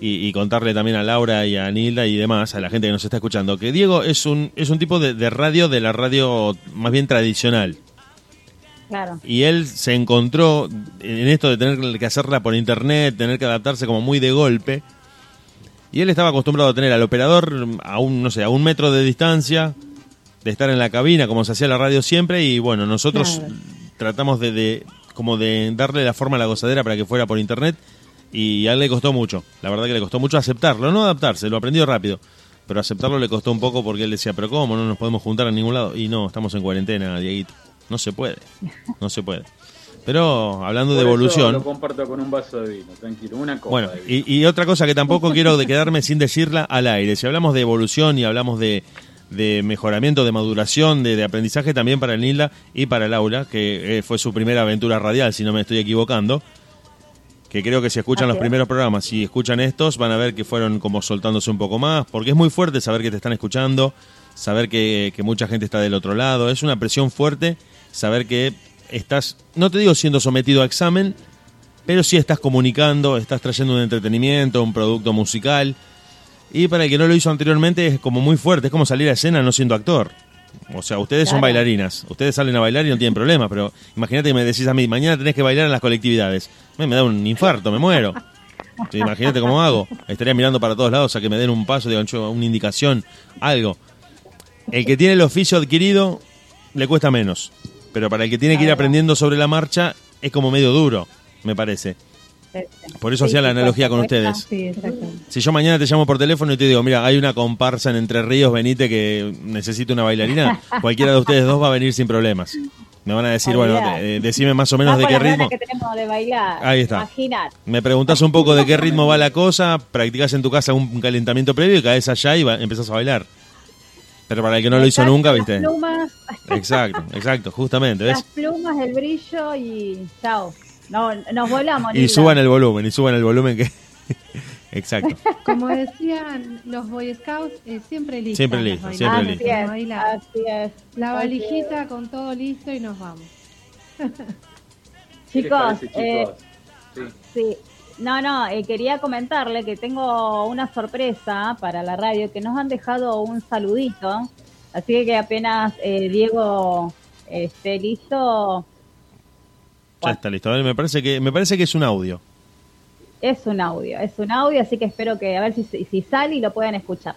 y, y contarle también a Laura y a Nilda y demás, a la gente que nos está escuchando, que Diego es un, es un tipo de, de radio, de la radio más bien tradicional. Claro. Y él se encontró en esto de tener que hacerla por internet, tener que adaptarse como muy de golpe. Y él estaba acostumbrado a tener al operador a un, no sé, a un metro de distancia, de estar en la cabina como se hacía la radio siempre. Y bueno, nosotros Claro. Tratamos de, de- como de darle la forma a la gozadera para que fuera por internet. Y a él le costó mucho, la verdad que le costó mucho aceptarlo, no adaptarse, lo aprendió rápido. Pero aceptarlo le costó un poco porque él decía, pero ¿cómo? No nos podemos juntar a ningún lado. Y no, estamos en cuarentena, Dieguito. No se puede, no se puede. Pero hablando de Por evolución, Lo comparto con un vaso de vino, tranquilo, una copa bueno, de vino. y, y otra cosa que tampoco quiero de quedarme sin decirla al aire. Si hablamos de evolución y hablamos de, de mejoramiento, de maduración, de, de aprendizaje también para Nilda y para Laura, que eh, fue su primera aventura radial, si no me estoy equivocando. Que creo que si escuchan los primeros programas, si escuchan estos, van a ver que fueron como soltándose un poco más, porque es muy fuerte saber que te están escuchando, saber que, que mucha gente está del otro lado. Es una presión fuerte saber que estás, no te digo siendo sometido a examen, pero sí estás comunicando, estás trayendo un entretenimiento, un producto musical. Y para el que no lo hizo anteriormente es como muy fuerte, es como salir a escena no siendo actor. O sea, ustedes son bailarinas, ustedes salen a bailar y no tienen problema, pero imagínate que me decís a mí, mañana tenés que bailar en las colectividades. Me, me da un infarto, me muero. Sí, imagínate cómo hago. Estaría mirando para todos lados a que me den un paso, digan, yo, una indicación, algo. El que tiene el oficio adquirido le cuesta menos, pero para el que tiene que ir aprendiendo sobre la marcha es como medio duro, me parece. Por eso hacía la analogía con ustedes. Sí, exacto. Si yo mañana te llamo por teléfono y te digo, mira, hay una comparsa en Entre Ríos, venite que necesito una bailarina, cualquiera de ustedes dos va a venir sin problemas. Me van a decir, bueno, eh, decime más o menos Ah, de qué las ritmo. que tenemos de bailar. Ahí está. Imaginate. Me preguntás un poco de qué ritmo va la cosa, practicás en tu casa un calentamiento previo y caes allá y va- empezás a bailar. Pero para el que no lo hizo nunca, las ¿viste? plumas, Exacto, exacto, justamente, las ¿ves? plumas, el brillo y chao. No, nos volamos. Y suban el volumen, y suban el volumen que... Exacto. Como decían los Boy Scouts, eh, siempre listos. Siempre listo, siempre Así listo. es, Baila. así es. La Así valijita con todo listo y nos vamos. ¿Qué les Chicos, eh. Sí, no, no, eh, quería comentarle que tengo una sorpresa para la radio, que nos han dejado un saludito, así que apenas eh, Diego esté listo, Ya está listo. A ver, me parece que me parece que es un audio. es un audio, es un audio, así que espero que a ver si, si sale y lo puedan escuchar.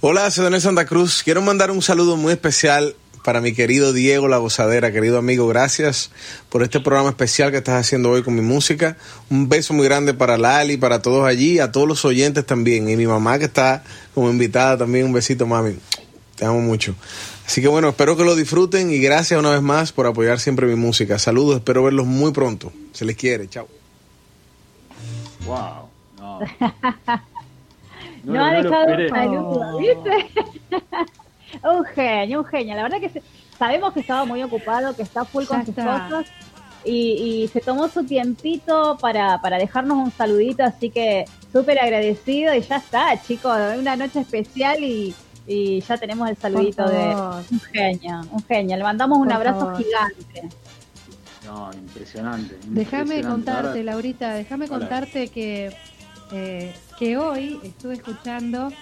Hola, soy Daniel Santa Cruz. Quiero mandar un saludo muy especial para mi querido Diego La Gozadera, querido amigo. Gracias por este programa especial que estás haciendo hoy con mi música. Un beso muy grande para Lali, para todos allí, a todos los oyentes también. Y mi mamá que está como invitada también. Un besito, mami. Te amo mucho. Así que bueno, espero que lo disfruten y gracias una vez más por apoyar siempre mi música. Saludos, espero verlos muy pronto. Se les quiere, chao. Wow. No. No, ha dejado esperé. saludos, ¿viste? un genio, un genio. La verdad que se- sabemos que estaba muy ocupado, que está full Ya con sus cosas y, y se tomó su tiempito para, para dejarnos un saludito, así que súper agradecido y ya está, chicos, una noche especial y, y ya tenemos el saludito de un genio, un genio. Le mandamos un Por abrazo favor. gigante. No, impresionante. Déjame contarte, Ahora- Laurita, déjame contarte que, eh, que hoy estuve escuchando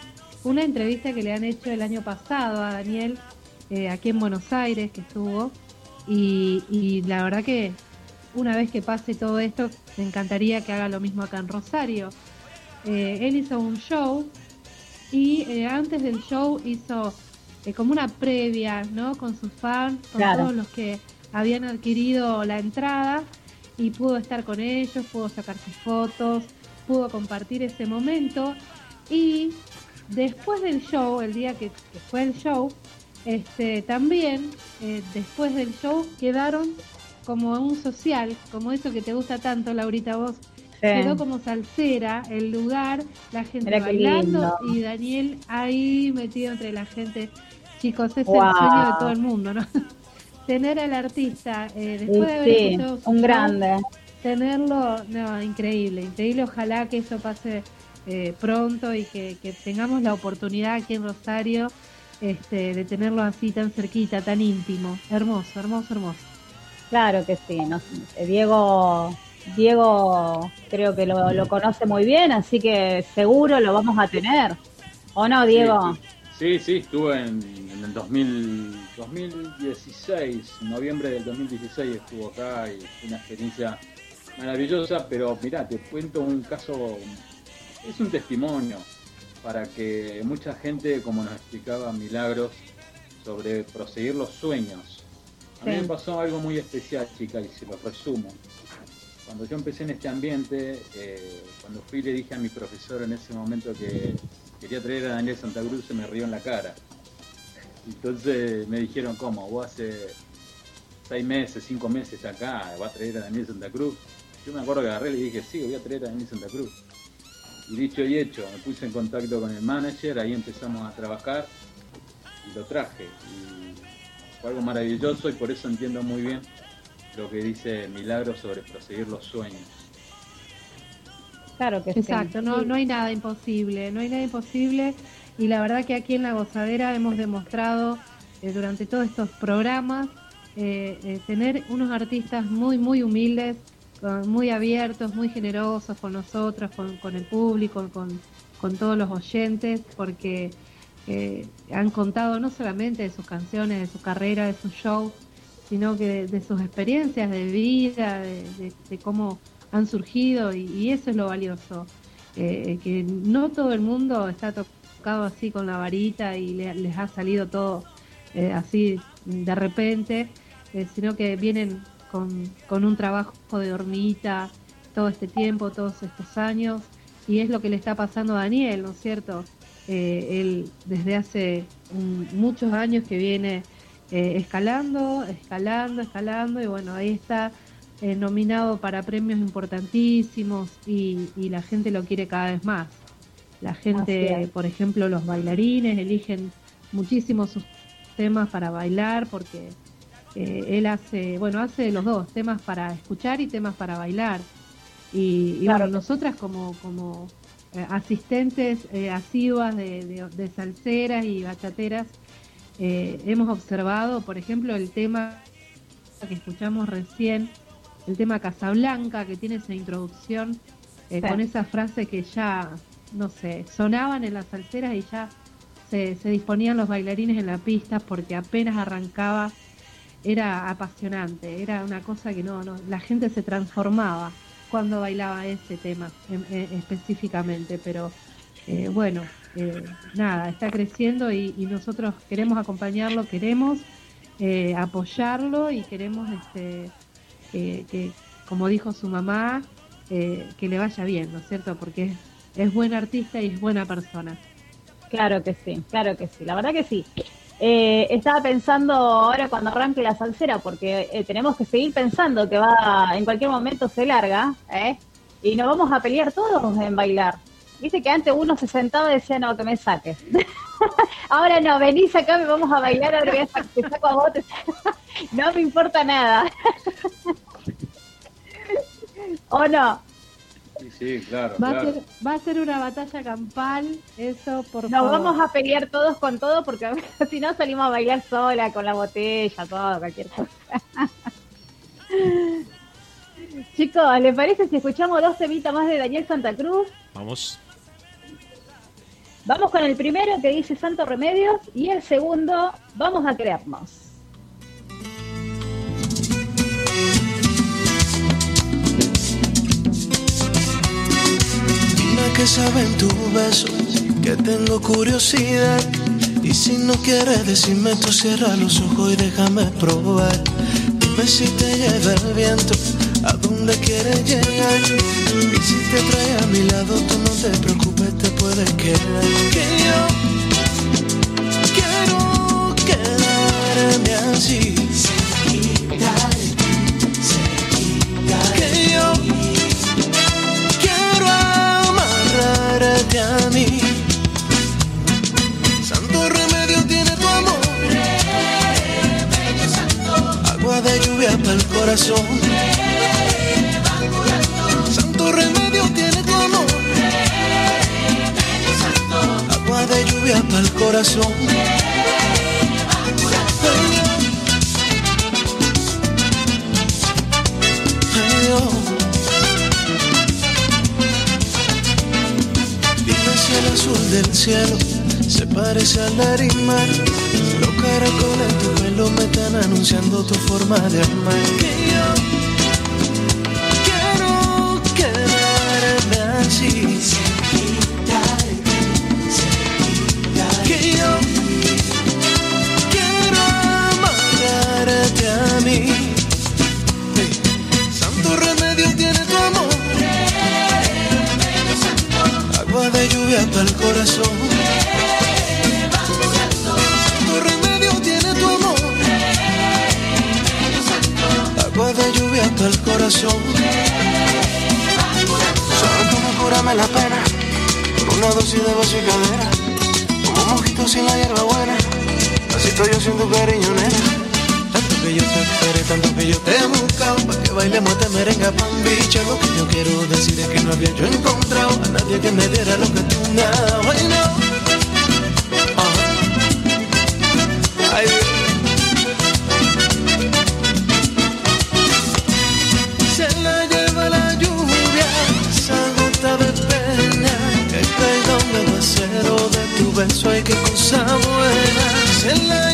una entrevista que le han hecho el año pasado a Daniel eh, aquí en Buenos Aires, que estuvo, y, y la verdad que una vez que pase todo esto, me encantaría que haga lo mismo acá en Rosario. Eh, él hizo un show y eh, antes del show hizo eh, como una previa, ¿no? Con sus fans, con Claro. todos los que habían adquirido la entrada y pudo estar con ellos, pudo sacar sus fotos, pudo compartir ese momento y después del show, el día que, que fue el show, este, también eh, después del show quedaron como un social, como eso que te gusta tanto, Laurita, vos. Quedó como salsera el lugar, la gente Mira bailando y Daniel ahí metido entre la gente. Chicos, es Wow. el sueño de todo el mundo, ¿no? Tener al artista eh, después de haber sí, un show, grande. tenerlo, no, increíble, increíble. Ojalá que eso pase eh, pronto y que, que tengamos la oportunidad aquí en Rosario este, de tenerlo así tan cerquita, tan íntimo. Hermoso, hermoso, hermoso. Claro que sí. nos- eh, Diego, Diego creo que lo, lo conoce muy bien, así que seguro lo vamos a tener. ¿O no, Diego? Sí, sí, estuve en, en el 2000, 2016, noviembre del 2016 estuvo acá y fue una experiencia maravillosa, pero mirá, te cuento un caso, es un testimonio para que mucha gente, como nos explicaba Milagros, sobre proseguir los sueños. A mí Sí. me pasó algo muy especial, chica, y se lo resumo. Cuando yo empecé en este ambiente, eh, cuando fui le dije a mi profesor en ese momento que quería traer a Daniel Santa Cruz, se me rió en la cara. Entonces me dijeron, ¿cómo? Vos hace seis meses, cinco meses acá, ¿va a traer a Daniel Santa Cruz? Yo me acuerdo que agarré y le dije, sí, voy a traer a Daniel Santa Cruz. Y dicho y hecho, me puse en contacto con el manager, ahí empezamos a trabajar y lo traje. Y fue algo maravilloso y por eso entiendo muy bien lo que dice Milagro sobre proseguir los sueños. Claro que sí. Exacto, no, no hay nada imposible, no hay nada imposible y la verdad que aquí en La Gozadera hemos demostrado eh, durante todos estos programas eh, eh, tener unos artistas muy, muy humildes, con- muy abiertos, muy generosos con nosotros, con, con el público, con, con todos los oyentes, porque eh, han contado no solamente de sus canciones, de su carrera, de su show, sino que de, sus experiencias de vida, de, de- de cómo han surgido y, eso es lo valioso, eh, que no todo el mundo está tocado así con la varita y le- les ha salido todo eh, así de repente, eh, sino que vienen con, con un trabajo de hormiguita todo este tiempo, todos estos años, y es lo que le está pasando a Daniel, ¿no es cierto? Él desde hace muchos años que viene eh, escalando, escalando, escalando, y bueno, ahí está eh, nominado para premios importantísimos y, y la gente lo quiere cada vez más. La gente, por ejemplo, los bailarines eligen muchísimo sus temas para bailar porque eh, él hace, bueno, hace los dos, temas para escuchar y temas para bailar. Y, y Claro bueno, nosotras como, como eh, asistentes asiduas de, de, de salseras y bachateras, eh, hemos observado, por ejemplo, el tema que escuchamos recién, el tema Casablanca, que tiene esa introducción eh, Sí. con esa frase que ya, no sé, sonaban en las salseras y ya se, se disponían los bailarines en la pista porque apenas arrancaba, era apasionante, era una cosa que no, no la gente se transformaba cuando bailaba ese tema em- eh, específicamente, pero eh, bueno, eh, nada, está creciendo y, nosotros queremos acompañarlo, queremos eh, apoyarlo y queremos este, que, que, como dijo su mamá, eh, que le vaya bien, ¿no es cierto? Porque es, es buen artista y es buena persona. Claro que sí, claro que sí, la verdad que sí. Eh, estaba pensando ahora cuando arranque la salsera, porque eh, tenemos que seguir pensando que va, en cualquier momento se larga, ¿eh? Y nos vamos a pelear todos en bailar. Viste que antes uno se sentaba y decía, no, que me saques. ahora no, venís acá, me vamos a bailar, ahora voy a te saco a vos. te saco- no me importa nada. ¿O no? Sí, sí, claro. Va, a ser, va a ser una batalla campal, eso por Nos favor. vamos a pelear todos con todo porque si no salimos a bailar sola, con la botella, todo, cualquier cosa. Chicos, ¿les parece si escuchamos dos temitas más de Daniel Santa Cruz? Vamos. Vamos con el primero que dice Santo Remedios y el segundo, Vamos a creernos. Dime que saben tu beso, que tengo curiosidad. Y si no quieres decirme, tú cierra los ojos y déjame probar. Dime si te lleva el viento, a dónde quieres llegar. Y si te trae a mi lado, tú no te preocupes, te puedes quedar. Que yo quiero quedarme así. Que yo quiero amarrarte a mí. Santo remedio tiene tu amor. Agua de lluvia para el corazón. Lluvia para el corazón. Ay, Dios. Dime si el azul del cielo se parece al mar. Los caracoles tu pelo me están anunciando tu forma de amar. Que yo quiero quedarme así. Dosis de beso y cadera. Como mojito sin la hierba buena. Así estoy yo sin tu cariño, nena. Tanto que yo te esperé, tanto que yo te he buscado para que bailemos este merengue pan bicha. Lo que yo quiero decir es que no había yo encontrado a nadie que me diera lo que tú me has dado. Ay, no. Ay, beso. Ay, qué cosa buena. Se la lleva la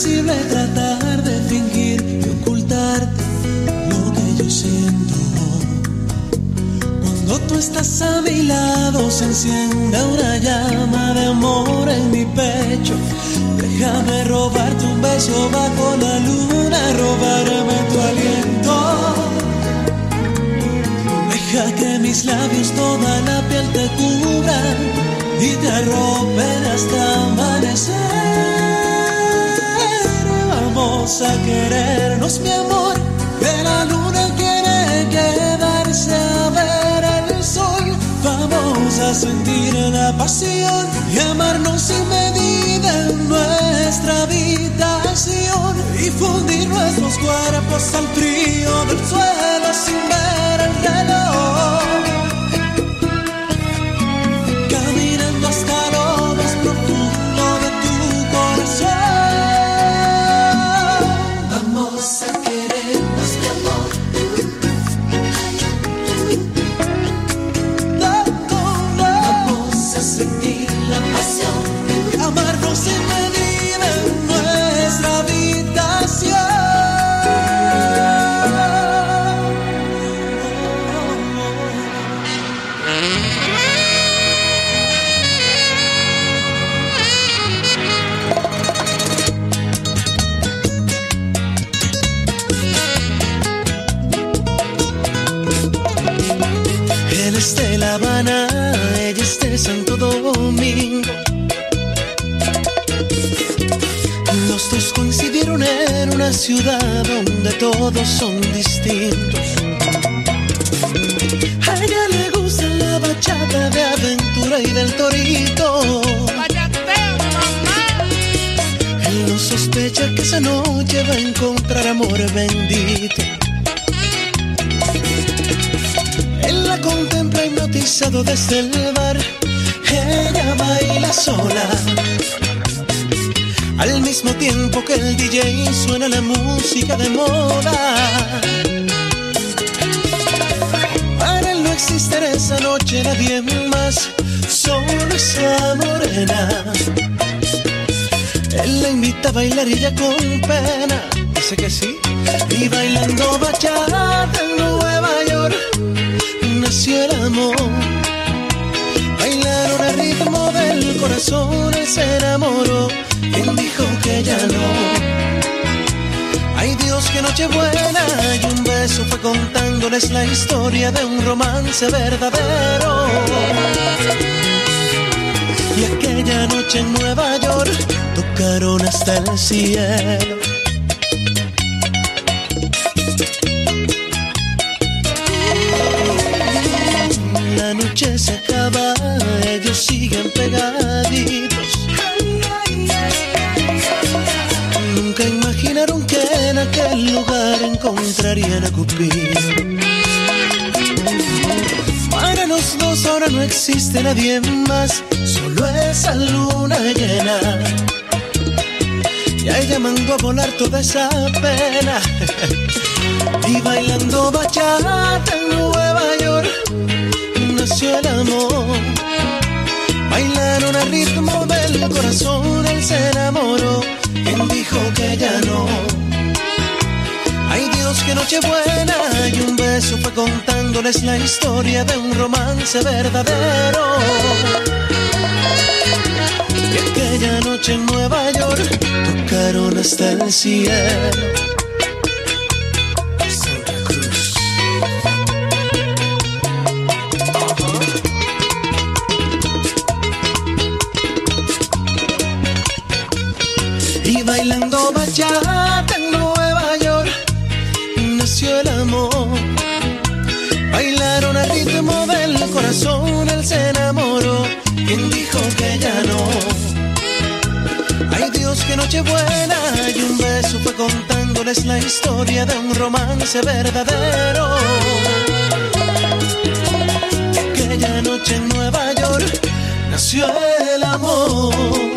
imposible tratar de fingir y ocultarte lo que yo siento. Cuando tú estás a mi lado se enciende una llama de amor en mi pecho. Déjame robarte un beso bajo la luna, robarme tu aliento. Deja que mis labios toda la piel te cubran y te arropen hasta amanecer. Vamos a querernos, mi amor, que la luna quiere quedarse a ver el sol. Vamos a sentir la pasión y amarnos sin medida en nuestra habitación y fundir nuestros cuerpos al frío del suelo sin ver el reloj. Son distintos. A ella le gusta la bachata de aventura y del torito. Él no sospecha que esa noche va a encontrar amor bendito. Él la contempla hipnotizado desde el bar. Ella baila sola. Al mismo tiempo que el DJ suena la música de moda. Para él no existe en esa noche nadie más, solo esa morena. Él la invita a bailar y ella con pena dice que sí. Y bailando bachata en Nueva York nació el amor. Bailaron al ritmo del corazón, él se enamoró. ¿Quién dijo que ya no? Ay Dios, qué noche buena. Y un beso fue contándoles la historia de un romance verdadero. Y aquella noche en Nueva York tocaron hasta el cielo. No existe nadie más, solo esa luna llena. Y ella mandó a volar toda esa pena. Y bailando bachata en Nueva York nació el amor. Bailaron al ritmo del corazón, él se enamoró. Quien dijo que ya no? Nochebuena y un beso fue contándoles la historia de un romance verdadero. Y aquella noche en Nueva York tocaron hasta el cielo. Y bailando bachata en corazón, él se enamoró. Quien dijo que ya no? Ay Dios, qué noche buena. Y un beso fue contándoles la historia de un romance verdadero. Aquella noche en Nueva York nació el amor.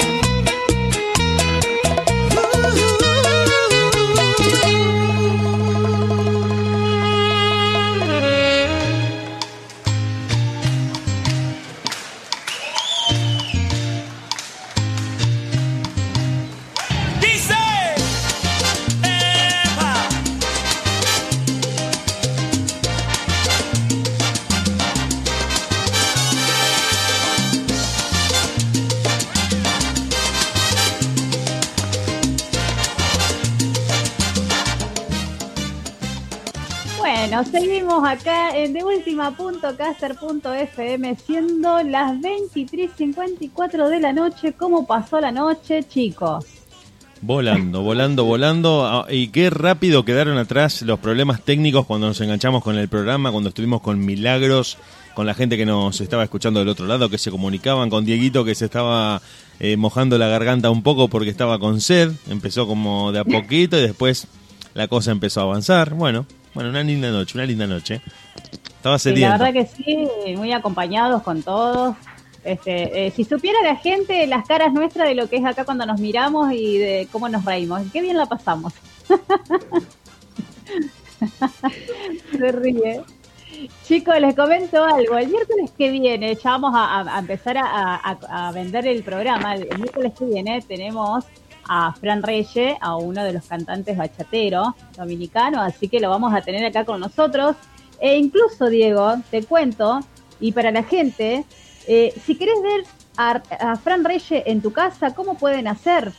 Acá en deultima.caster.fm siendo las 23.54 de la noche. ¿Cómo pasó la noche, chicos? Volando, volando, volando. Ah, Y qué rápido quedaron atrás los problemas técnicos cuando nos enganchamos con el programa, cuando estuvimos con Milagros, con la gente que nos estaba escuchando del otro lado, que se comunicaban con Dieguito, que se estaba eh, mojando la garganta un poco porque estaba con sed. Empezó como de a poquito y después la cosa empezó a avanzar. Bueno, bueno, una linda noche, una linda noche. Estaba Sí, la sediento. verdad que sí, muy acompañados con todos. Este, eh, si supiera la gente las caras nuestras de lo que es acá cuando nos miramos y de cómo nos reímos, qué bien la pasamos. Se ríe. Chicos, les comento algo. El miércoles que viene, ya vamos a, empezar a, a- a vender el programa. El miércoles que viene tenemos a Fran Reyes, a uno de los cantantes bachateros dominicanos, así que lo vamos a tener acá con nosotros. E incluso, Diego, te cuento, y para la gente, eh, si querés ver a, a Fran Reyes en tu casa, ¿cómo pueden hacer?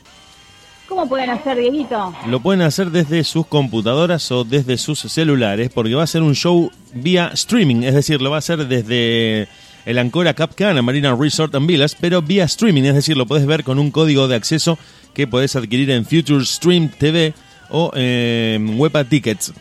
¿Cómo pueden hacer, Dieguito? Lo pueden hacer desde sus computadoras o desde sus celulares, porque va a ser un show vía streaming, es decir, lo va a hacer desde el Ancora Cap Cana Marina Resort and Villas, pero vía streaming, es decir, lo puedes ver con un código de acceso que podés adquirir en Future Stream TV o eh, Wepa Tickets.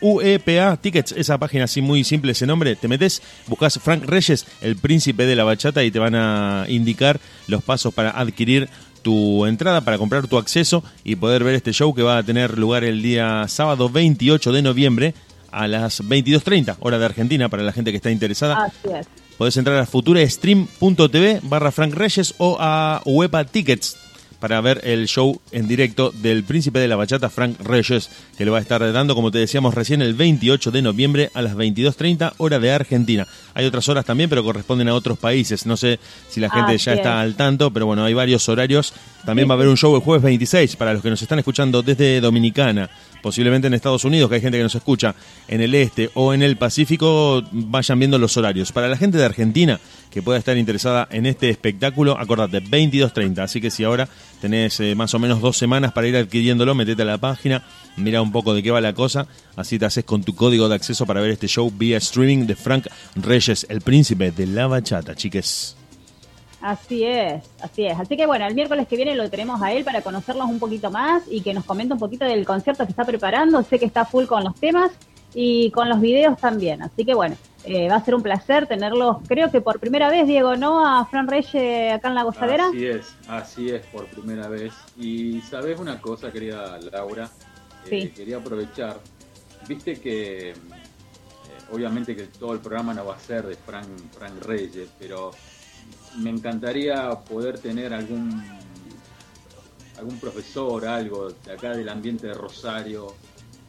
UEPA Tickets, esa página así muy simple ese nombre, te metes, buscas Frank Reyes, el príncipe de la bachata, y te van a indicar los pasos para adquirir tu entrada para comprar tu acceso y poder ver este show que va a tener lugar el día sábado 28 de noviembre a las 22.30 hora de Argentina para la gente que está interesada. Así es. Podés entrar a futurestream.tv barra Frank Reyes o a Wepa Tickets para ver el show en directo del príncipe de la bachata Frank Reyes, que lo va a estar dando, como te decíamos recién, el 28 de noviembre a las 22.30 hora de Argentina. Hay otras horas también, pero corresponden a otros países. No sé si la gente ya está es. al tanto, pero bueno, hay varios horarios. También va a haber un show el jueves 26 para los que nos están escuchando desde Dominicana, posiblemente en Estados Unidos, que hay gente que nos escucha en el este o en el Pacífico, vayan viendo los horarios. Para la gente de Argentina que pueda estar interesada en este espectáculo, acordate, 22.30. Así que si ahora tenés eh, más o menos dos semanas para ir adquiriéndolo, metete a la página, mira un poco de qué va la cosa, así te haces con tu código de acceso para ver este show vía streaming de Frank Reyes, el príncipe de la bachata, chiques. Así es, así es. Así que bueno, el miércoles que viene lo tenemos a él para conocerlos un poquito más y que nos comente un poquito del concierto que está preparando. Sé que está full con los temas y con los videos también. Así que bueno, eh, va a ser un placer tenerlos, creo que por primera vez, Diego, ¿no? A Fran Reyes acá en la gozadera. Así es, así es por primera vez. Y sabes una cosa, querida Laura, Eh, Sí. quería aprovechar, viste que eh, obviamente que todo el programa no va a ser de Frank, Frank Reyes, pero me encantaría poder tener algún algún profesor, algo de acá del ambiente de Rosario.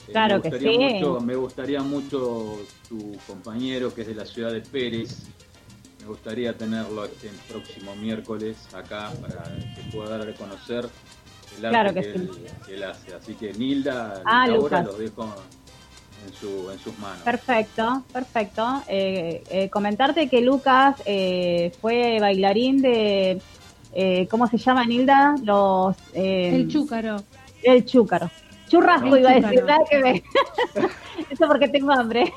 Eh, Claro me que gustaría sí. Mucho, me gustaría mucho tu compañero que es de la ciudad de Pérez. Me gustaría tenerlo este próximo miércoles acá para que pueda dar a conocer el arte Claro que que, sí. él, que él hace. Así que Nilda, Ah, Lucas. los dejo, en, su, en sus manos. Perfecto, perfecto. Eh, eh, comentarte que Lucas eh, fue bailarín de, eh, ¿cómo se llama, Nilda? Los, eh, El chúcaro. El chúcaro. Churrasco El iba a decir, nada que ver. Eso porque tengo hambre.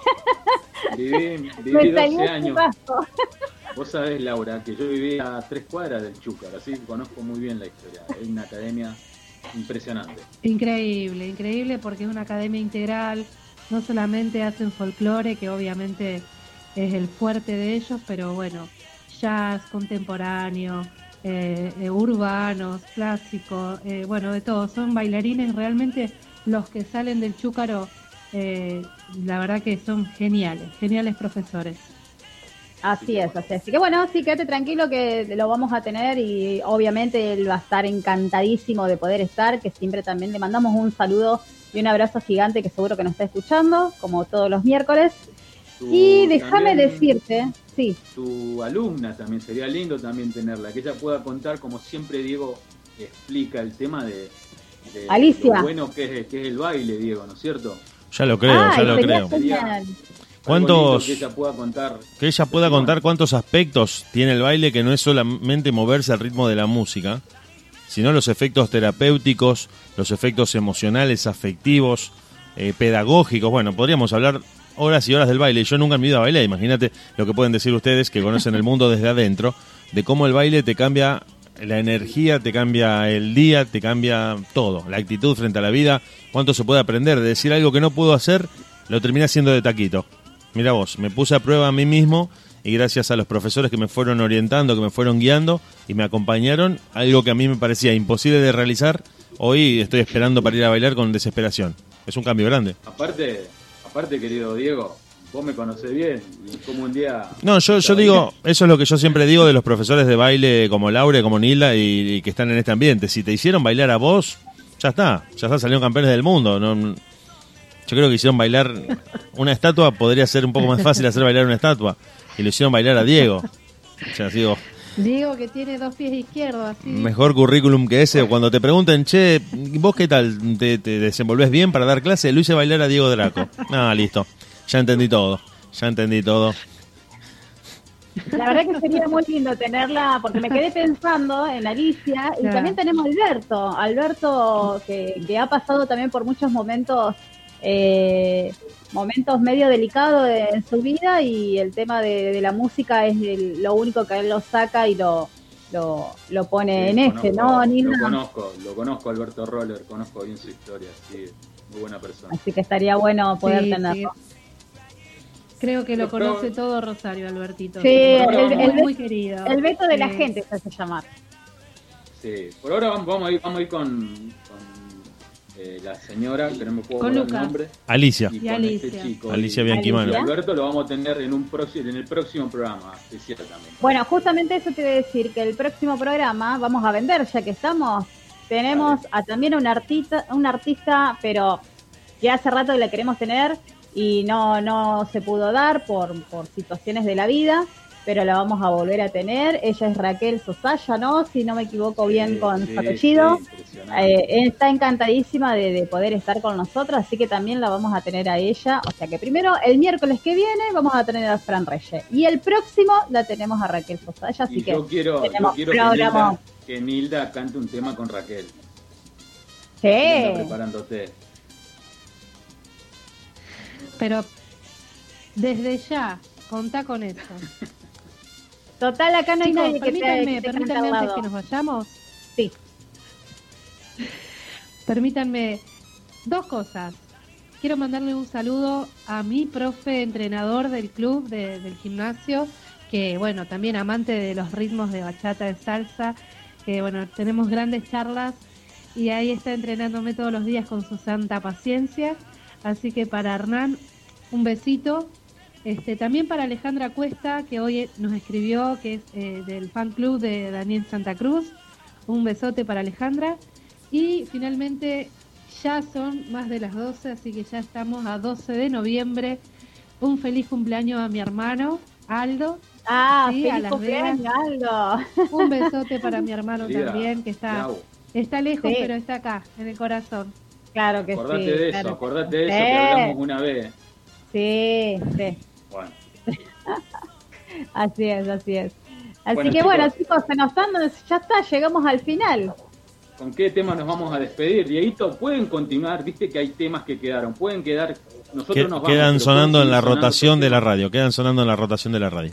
Viví, viví Me 12 salió años. churrasco. Vos sabés, Laura, que yo vivía a tres cuadras del Chúcar, así que conozco muy bien la historia. Es una academia impresionante. Increíble, increíble porque es una academia integral. No solamente hacen folclore, que obviamente es el fuerte de ellos, pero bueno, jazz contemporáneo, eh, eh, urbanos, clásicos, eh, bueno, de todo. Son bailarines realmente los que salen del chúcaro. la verdad que son geniales, geniales profesores. Así es, así es. Así que bueno, sí, quédate tranquilo que lo vamos a tener y obviamente él va a estar encantadísimo de poder estar, que siempre también le mandamos un saludo y un abrazo gigante que seguro que nos está escuchando, como todos los miércoles. Tu- Y déjame decirte, sí, Tu alumna también, sería lindo también tenerla, que ella pueda contar, como siempre Diego explica el tema de, de Alicia. lo bueno que es, que es el baile, Diego, ¿no es cierto? Ya lo creo, ya lo creo. genial. ¿Cuántos- que ella pueda contar. Que ella pueda contar cuántos aspectos tiene el baile, que no es solamente moverse al ritmo de la música, sino los efectos terapéuticos, los efectos emocionales, afectivos, eh, pedagógicos. Bueno, podríamos hablar horas y horas del baile. Yo nunca en mi vida bailé. Imagínate lo que pueden decir ustedes que conocen el mundo desde adentro, de cómo el baile te cambia la energía, te cambia el día, te cambia todo, la actitud frente a la vida, cuánto se puede aprender. De decir algo que no puedo hacer, lo terminé haciendo de taquito. Mira vos, me puse a prueba a mí mismo y gracias a los profesores que me fueron orientando, que me fueron guiando y me acompañaron, algo que a mí me parecía imposible de realizar, hoy estoy esperando para ir a bailar con desesperación. Es un cambio grande. Aparte, aparte querido Diego, vos me conocés bien y como un día... No, yo, yo digo, eso es lo que yo siempre digo de los profesores de baile como Laure, como Nilda y, y que están en este ambiente. Si te hicieron bailar a vos, ya está, ya está, salieron campeones del mundo. No, yo creo que hicieron bailar una estatua, podría ser un poco más fácil hacer bailar una estatua. Y lo hicieron bailar a Diego. O sea, digo, Diego que tiene dos pies izquierdos, así. mejor currículum que ese. Cuando te pregunten, che, ¿vos qué tal? ¿Te, te desenvolvés bien para dar clase? Lo hice bailar a Diego Draco. Ah, listo. Ya entendí todo. Ya entendí todo. La verdad que sería muy lindo tenerla, porque me quedé pensando en Alicia y Claro. también tenemos a Alberto, Alberto que, que ha pasado también por muchos momentos, eh, momentos medio delicados de- en su vida y el tema de, de la música es el- lo único que él lo saca y lo, lo, lo pone en este, ¿no, Nina? Lo conozco, lo conozco Alberto Roller, conozco bien su historia, sí, muy buena persona. Así que estaría bueno poder Sí, tenerlo. Creo que lo Pero- conoce todo Rosario, Albertito. Sí, el, muy, el- muy querido. el veto de la gente se hace llamar. Sí, por ahora vamos, vamos a ir, vamos a ir con, eh, la señora, que no me puedo acordar el Lucas. nombre. Alicia. Y, Y con Alicia. este chico. Alicia y Alberto lo vamos a tener en un próximo, en el próximo programa también. Bueno, justamente eso te iba a decir, que el próximo programa vamos a vender, ya que estamos. Tenemos a también un artista, un artista, pero que hace rato que la queremos tener y no, no se pudo dar por, por situaciones de la vida, pero la vamos a volver a tener. Ella es Raquel Sosaya, ¿no? Si no me equivoco bien Sí, con sí, su apellido. sí, impresionante. Eh, está encantadísima de, de poder estar con nosotros, así que también la vamos a tener a ella. O sea que primero, el miércoles que viene, vamos a tener a Fran Reyes. Y el próximo la tenemos a Raquel Sosaya, así y que yo quiero, yo tenemos quiero que. Nilda, que Nilda cante un tema con Raquel. Sí. preparándote. Pero desde ya, contá con eso. Total, acá no hay Chicos, nadie que permítanme, que te permítanme antes lado. que nos vayamos. Sí. Permítanme dos cosas. Quiero mandarle un saludo a mi profe entrenador del club, de- del gimnasio, que bueno, también amante de los ritmos de bachata, de salsa, que bueno, tenemos grandes charlas y ahí está entrenándome todos los días con su santa paciencia. Así que para Hernán, un besito. Este, también para Alejandra Cuesta, que hoy nos escribió, que es eh, del fan club de Daniel Santa Cruz. Un besote para Alejandra. Y finalmente ya son más de las 12, así que ya estamos a 12 de noviembre. Un feliz cumpleaños a mi hermano, Aldo. Ah, Sí, a feliz Las cumpleaños, Vegas. Aldo. Un besote para mi hermano también, que está, está lejos, Sí. pero está acá, en el corazón. Claro que Acordate sí. de eso, claro. acordate de eso que hablamos una vez. Sí, sí. Bueno, Así es, así es. Así Bueno, que chicos. bueno, chicos, se nos están, ya está, llegamos al final. ¿con qué tema nos vamos a despedir? Dieguito, pueden continuar, viste que hay temas que quedaron, pueden quedar, nosotros Que- nos vamos, quedan sonando en la rotación de la temas. radio, quedan sonando en la rotación de la radio.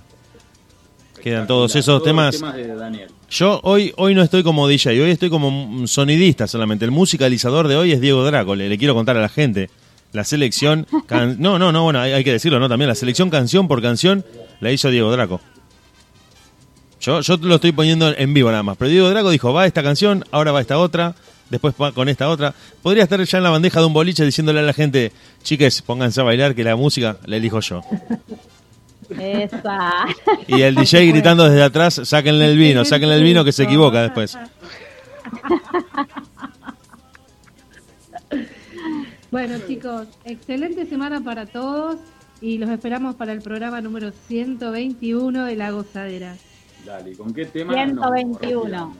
Quedan todos esos todos temas. los temas de Daniel. Yo hoy hoy no estoy como DJ, hoy estoy como sonidista solamente. El musicalizador de hoy es Diego Draco, le, le quiero contar a la gente. La selección, can- no, no, no, bueno, hay, hay que decirlo, ¿no? También la selección canción por canción la hizo Diego Draco. Yo, yo lo estoy poniendo en vivo nada más, pero Diego Draco dijo, va esta canción, ahora va esta otra, después va con esta otra. Podría estar ya en la bandeja de un boliche diciéndole a la gente, chiques, pónganse a bailar que la música la elijo yo. Esa. Y el DJ gritando desde atrás, sáquenle el vino, sáquenle el vino que se equivoca después. Bueno, chicos, excelente semana para todos y los esperamos para el programa número 121 de La Gozadera. Dale, ¿con qué tema? nos 121. retiramos?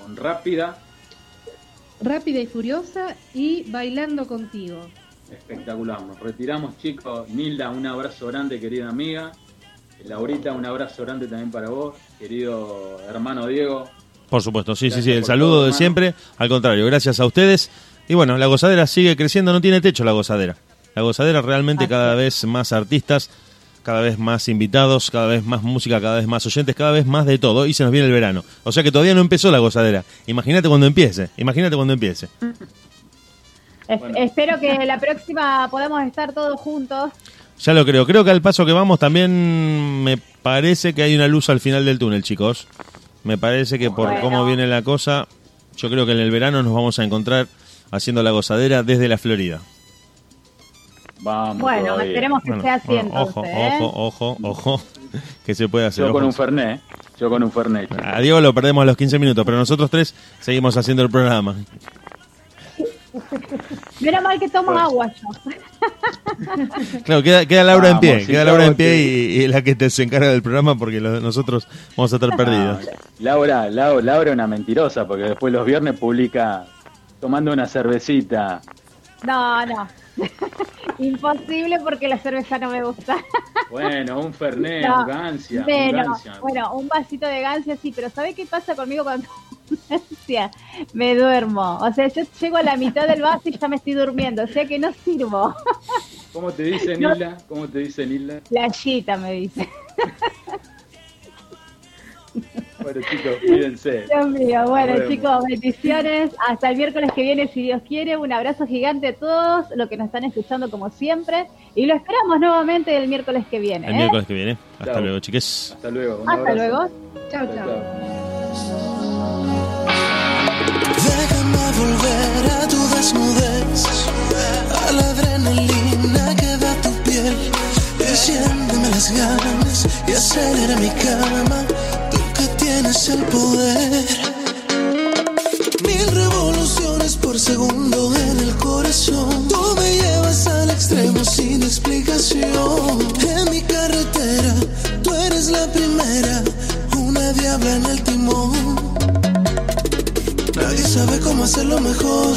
Con Rápida, Rápida y furiosa y bailando contigo. espectacular. Nos retiramos, chicos. Nilda, un abrazo grande, querida amiga. Laurita, un abrazo grande también para vos, querido hermano Diego. Por supuesto, sí, sí, Gracias sí, el saludo todo, de hermano. siempre. Al contrario, gracias a ustedes. Y bueno, la gozadera sigue creciendo, no tiene techo la gozadera. La gozadera realmente Así cada vez más artistas, cada vez más invitados, cada vez más música, cada vez más oyentes, cada vez más de todo. Y se nos viene el verano. O sea que todavía no empezó la gozadera. Imagínate cuando empiece, imagínate cuando empiece. Es- Bueno. Espero que la próxima podamos estar todos juntos. Ya lo creo. Creo que al paso que vamos también me parece que hay una luz al final del túnel, chicos. Me parece que por Bueno. cómo viene la cosa, yo creo que en el verano nos vamos a encontrar haciendo la gozadera desde la Florida. Vamos. Bueno, todavía. esperemos que Bueno, sea así bueno, entonces. ojo, ¿eh? ojo, ojo, ojo, que se puede hacer. Yo con ojo. un Fernet, yo con un Fernet. chicos. A Diego lo perdemos a los 15 minutos, pero nosotros tres seguimos haciendo el programa. Menos mal que tomo Bueno. agua yo. Claro, queda, queda Laura en pie, queda Laura en pie y, y la que te se encarga del programa porque lo- nosotros vamos a estar perdidos. Ah, Laura, Laura, Laura es una mentirosa porque después los viernes publica tomando una cervecita. No, no. Imposible porque la cerveza no me gusta. Bueno, un Fernet, No, un Gancia, un Bueno, Gancia. bueno, un vasito de gancia sí, pero ¿sabe qué pasa conmigo cuando gancia? Me duermo. O sea, yo llego a la mitad del vaso y ya me estoy durmiendo. O sea que no sirvo. ¿Cómo te dice No. Nilda? ¿Cómo te dice Nilda? Playita me dice. Bueno, chicos, cuídense. Dios mío, bueno chicos, bendiciones. Hasta el miércoles que viene, si Dios quiere. Un abrazo gigante a todos los que nos están escuchando como siempre. Y lo esperamos nuevamente el miércoles que viene. El ¿eh? miércoles que viene. Hasta luego, chiques. Hasta luego. un Hasta abrazo. luego. Chao, Chao. Déjame volver a tu desnudez, a la adrenalina que da tu piel. Enciéndeme las ganas y acelera mi cama, tienes el poder. Mil revoluciones por segundo en el corazón, tú me llevas al extremo sin explicación. En mi carretera, tú eres la primera, una diabla en el timón. Nadie sabe cómo hacerlo mejor.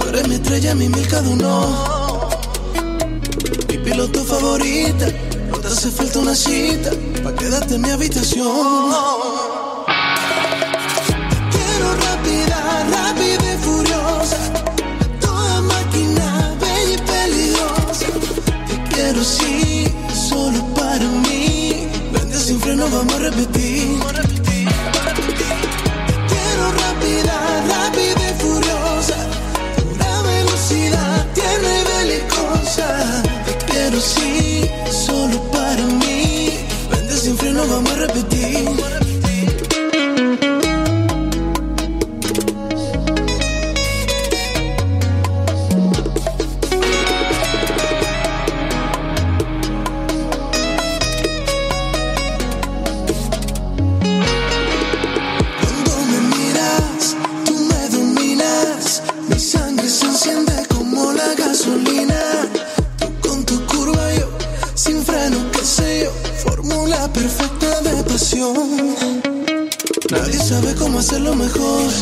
Tú eres mi estrella, mi milka de uno. Mi piloto favorita. No te hace falta una cita para quedarte en mi habitación. Quiero rápida, rápida y furiosa. Toda máquina, bella y peligrosa. Te quiero así, solo para mí. Vente sin freno, vamos a repetir. Quiero rápida, rápida y furiosa. Pura velocidad, tiene belicosa. Te quiero sí, freno, vamos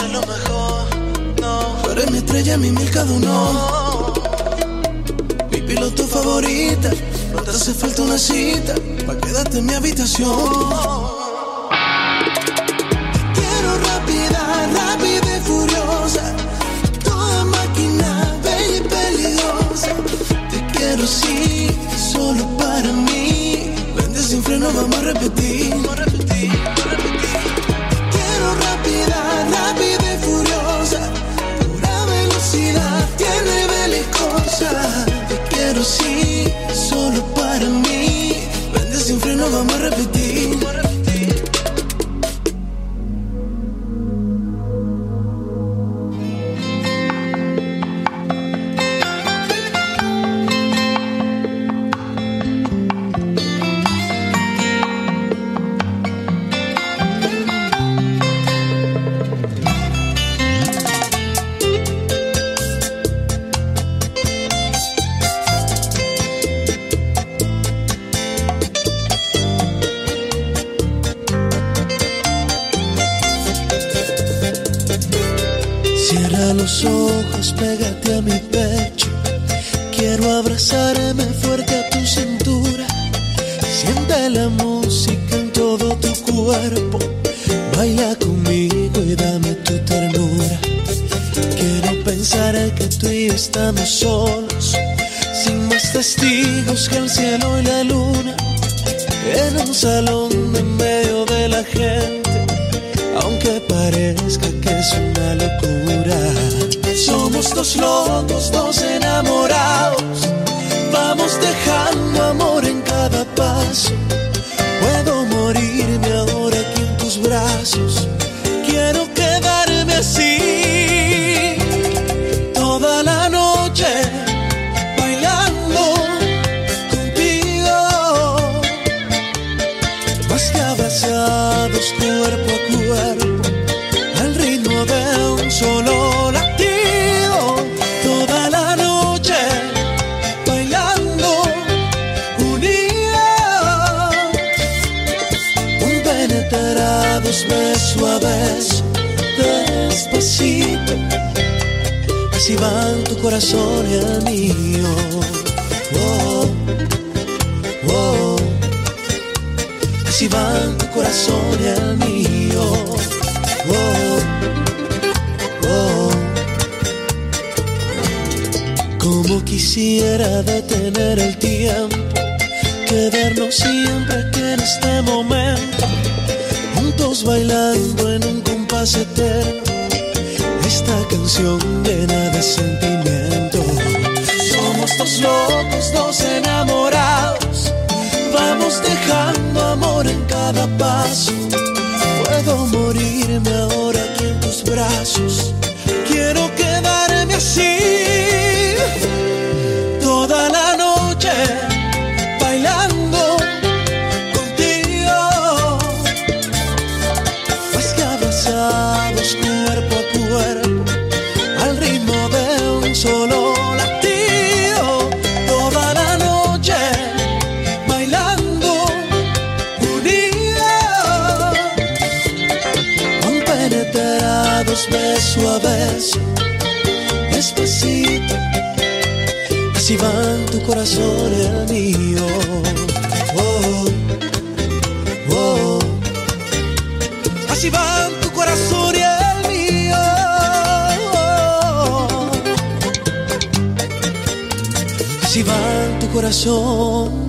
mejor. Hacerlo mejor, no. Tú eres mi estrella, mi mil cada uno. Mi piloto favorita. No te hace falta una cita. Pa' quedarte en mi habitación. Quiero sí, solo para mí. Vente sin freno. Vamos a repetir, sí, solo para mí. Vente sin freno, vamos a repetir. Compenetrados beso a beso, despacito, así van tu corazón y el mío. Oh, oh. Así van tu corazón y el mío. Oh, oh. Como quisiera detener el tiempo, quedarnos siempre aquí en este momento, bailando en un compás eterno, esta canción llena de sentimiento. Somos dos locos, dos enamorados Vamos dejando amor en cada paso. Puedo morirme ahora aquí en tus brazos. Quiero quedarme así beso despacito, así van tu corazón y el mío. Oh, oh, así van tu corazón y el mío. Así van tu corazón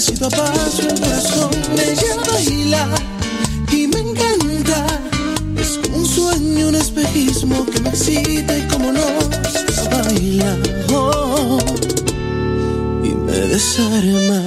Despacito a paso el corazón me lleva a bailar y me encanta. Es como un sueño, un espejismo que me excita y como no, baila oh, y me desarma.